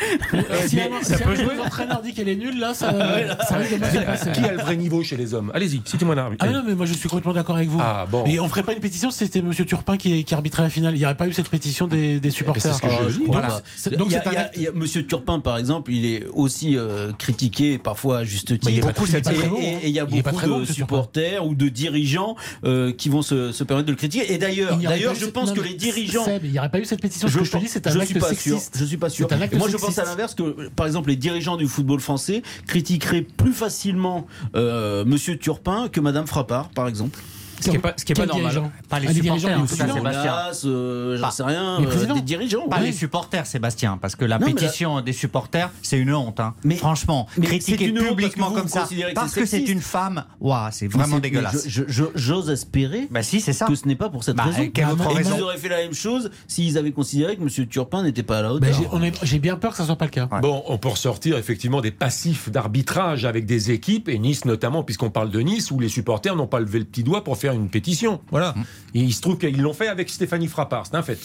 Si mais un- ça si peut un jouer. entraîneur dit qu'elle est nulle, là, ça, [LAUGHS] ça risque de mal se passer. Qui a le vrai niveau chez les hommes? Allez-y, citez-moi un arbitre. Ah non, mais moi je suis complètement d'accord avec vous. Ah, bon. Et on ferait pas une pétition si c'était Monsieur Turpin qui, qui arbitrait la finale. Il n'y aurait pas eu cette pétition des, des supporters. c'est ce que je dis. Donc, Voilà. c'est- donc y a, y a- y a Monsieur Turpin, par exemple, il est aussi euh, critiqué, parfois à juste titre. Mais il est pas- Beaucoup- il est pas et- très bon, et- et il y a beaucoup de supporters ou de dirigeants euh, qui vont se, permettre de le critiquer. Et d'ailleurs, d'ailleurs, je pense que les dirigeants. Il n'y aurait pas eu cette pétition. Que je te dis, c'est un je acte suis pas sexiste. sûr. Je suis pas sûr. Un acte moi, je pense à l'inverse que, par exemple, les dirigeants du football français critiqueraient plus facilement euh, Monsieur Turpin que Madame Frappard, par exemple. Ce qui est pas, ce qui est pas normal. dirigeant Pas les des supporters, dirigeants en tout cas. Sébastien. Euh, j'en Pas- sais rien, les euh, des dirigeants. Pas oui. les supporters, Sébastien, parce que la Non, pétition des supporters, c'est une honte. hein. Mais- Franchement, mais critiquer publiquement comme ça, parce que c'est une femme, ouah, c'est vraiment dégueulasse. J'ose espérer Bah si, c'est ça. que ce n'est pas pour cette Bah, raison. quelle autre raison qu'ils auraient fait la même chose s'ils avaient considéré que M. Turpin n'était pas à la hauteur. j'ai- on est- J'ai bien peur que ça soit pas le cas. Bon, on peut ressortir effectivement des passifs d'arbitrage avec des équipes, et Nice notamment, puisqu'on parle de Nice, où les supporters n'ont pas levé le petit doigt pour faire une pétition. Voilà. Et il se trouve qu'ils l'ont fait avec Stéphanie Frappard, c'est un fait.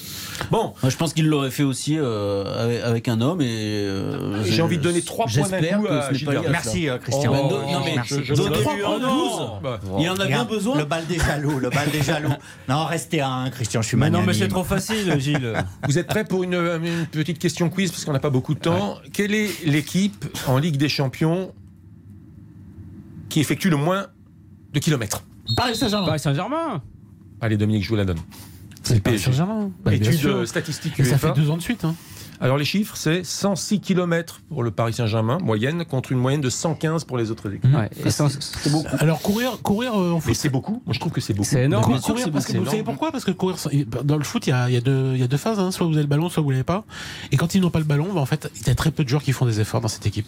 Bon, Moi, je pense qu'il l'aurait fait aussi euh, avec, avec un homme. Et euh, J'ai envie de donner trois points d'un J'espère coup que à. Merci euh, Oh, Christian. Ben, non, mais Merci. je- je- Oh, non. 12. Bah, Il en a bien besoin. Le bal des jaloux, le bal des jaloux. [LAUGHS] Non, restez à un, Christian, je suis Mais non, mais c'est trop facile, Gilles. [LAUGHS] Vous êtes prêts pour une, une petite question quiz parce qu'on n'a pas beaucoup de temps. Quelle est l'équipe en Ligue des Champions qui effectue le moins de kilomètres? Paris Saint-Germain. Paris Saint-Germain. Allez Dominique, je vous la donne. C'est le Paris PSG. Saint-Germain. Bah, bien Étude sûr. statistique Et ça fait deux ans de suite. Hein. Alors les chiffres, c'est 106 km pour le Paris Saint-Germain, moyenne, contre une moyenne de 115 pour les autres équipes. Ouais, et ça, C'est beaucoup. Alors courir, courir euh, en Mais foot. c'est beaucoup Moi je trouve que c'est beaucoup. C'est énorme. Bien sûr, courir, c'est parce que beaucoup, vous savez pourquoi? Parce que courir, dans le foot, il y a, il y a deux, il y a deux phases. hein. Soit vous avez le ballon, soit vous l'avez pas. Et quand ils n'ont pas le ballon, bah, en fait, il y a très peu de joueurs qui font des efforts dans cette équipe.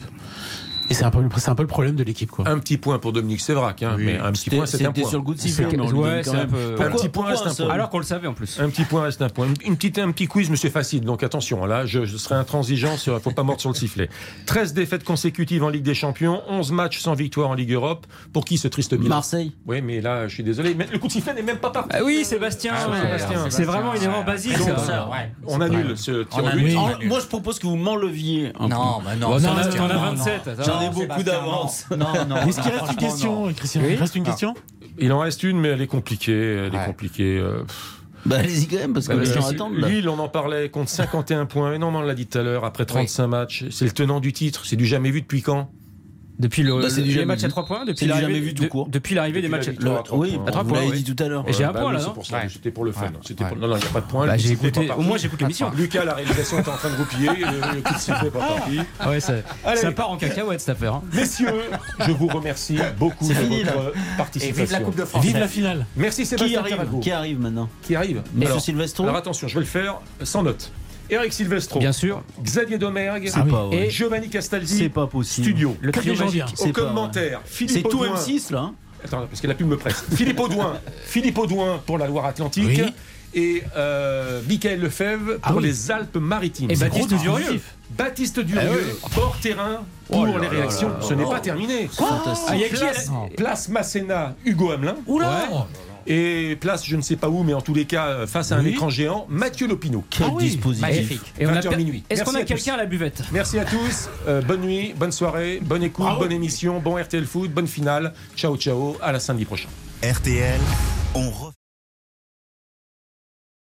Et c'est un peu, c'est un peu le problème de l'équipe, quoi. Un petit point pour Dominique Sévrac, hein, Oui. mais un petit point c'est un point. sur le goût de sifflet. Mais on ouais, quand un petit point pourquoi reste un un point. Alors qu'on le savait en plus. Un petit point reste un point. Une- Une petite, un petit quiz, mais c'est facile. Donc attention, là, je, je serai intransigeant. Il ne faut pas mordre sur le sifflet. 13 défaites consécutives en Ligue des Champions, 11 matchs sans victoire en Ligue Europe. Pour qui ce triste bilan Marseille. Oui, mais là, je suis désolé. Mais le coup de sifflet n'est même pas parti. Ah oui, Sébastien. Ah ouais, Sébastien. C'est vraiment une erreur basique. Donc, ça. ouais. On annule ce tir On Moi, je propose que vous m'enleviez. un Non, bah non. As non, 27. J'en ai beaucoup d'avance. Non, non. [LAUGHS] Est-ce qu'il reste une question. Christian. Il reste une question Il en reste une, mais elle est compliquée. Elle est compliquée. euh. Bah, allez-y quand même, parce que Bah, les parce gens que attendent. là. Lille, on en parlait, compte 51 points. Et non, mais on l'a dit tout à l'heure, après 35 matchs. C'est le tenant du titre. C'est du jamais vu depuis quand? Depuis le, Bah, les matchs à vu. 3 points, depuis l'arrivée jamais vu tout de- court. Depuis l'arrivée des la matchs. à trois oui, points. À trois vous points, l'avez oui. dit tout à l'heure. Et j'ai un Bah point oui, là, c'est non pour ça. Ouais. C'était pour le fun. Ouais. C'était Ouais. pour- Non, non, il n'y a pas de point. Bah, j'ai écouté. Au moins, j'écoute l'émission. Lucas, la réalisation est en train de roupiller. Le, le coup de sifflet pas parti. Ah ouais, ça, Allez. ça part en cacahuète cette affaire. hein. Messieurs, je vous remercie [LAUGHS] beaucoup de fini, votre Et participation. vive la Coupe de France. Vive la finale Merci Qui Sébastien. Qui arrive maintenant Qui arrive Monsieur Silvestro alors attention, je vais le faire sans note. Eric Silvestro, Bien sûr. Xavier Domergue et Giovanni Castaldi. C'est pas possible. Studio. Le trio magique. bien. Au commentaire, C'est Philippe tout Audouin. M6 là hein Attends, parce que la pub me presse. [LAUGHS] Philippe Audouin, Philippe Audouin pour la Loire-Atlantique Oui. et euh, Michael Lefebvre Ah pour oui. les Alpes-Maritimes. Et Baptiste Durieux. Baptiste Durieux, hors terrain pour Oh là les là réactions. là là Ce n'est pas terminé. Fantastique. Ah, y a qui Place, place Masséna, Hugo Hamelin. Oula Et place, je ne sais pas où, mais en tous les cas, euh, face à un Oui. écran géant, Mathieu Lopineau. Quel Ah oui. dispositif. Magnifique. Et on a 20 heures per- minuit. Est-ce qu'on a quelqu'un à la buvette Merci à tous. euh, bonne nuit, bonne soirée, bonne écoute, Bravo. bonne émission, bon RTL Foot, bonne finale. Ciao, ciao. À la samedi prochain. RTL, on refait.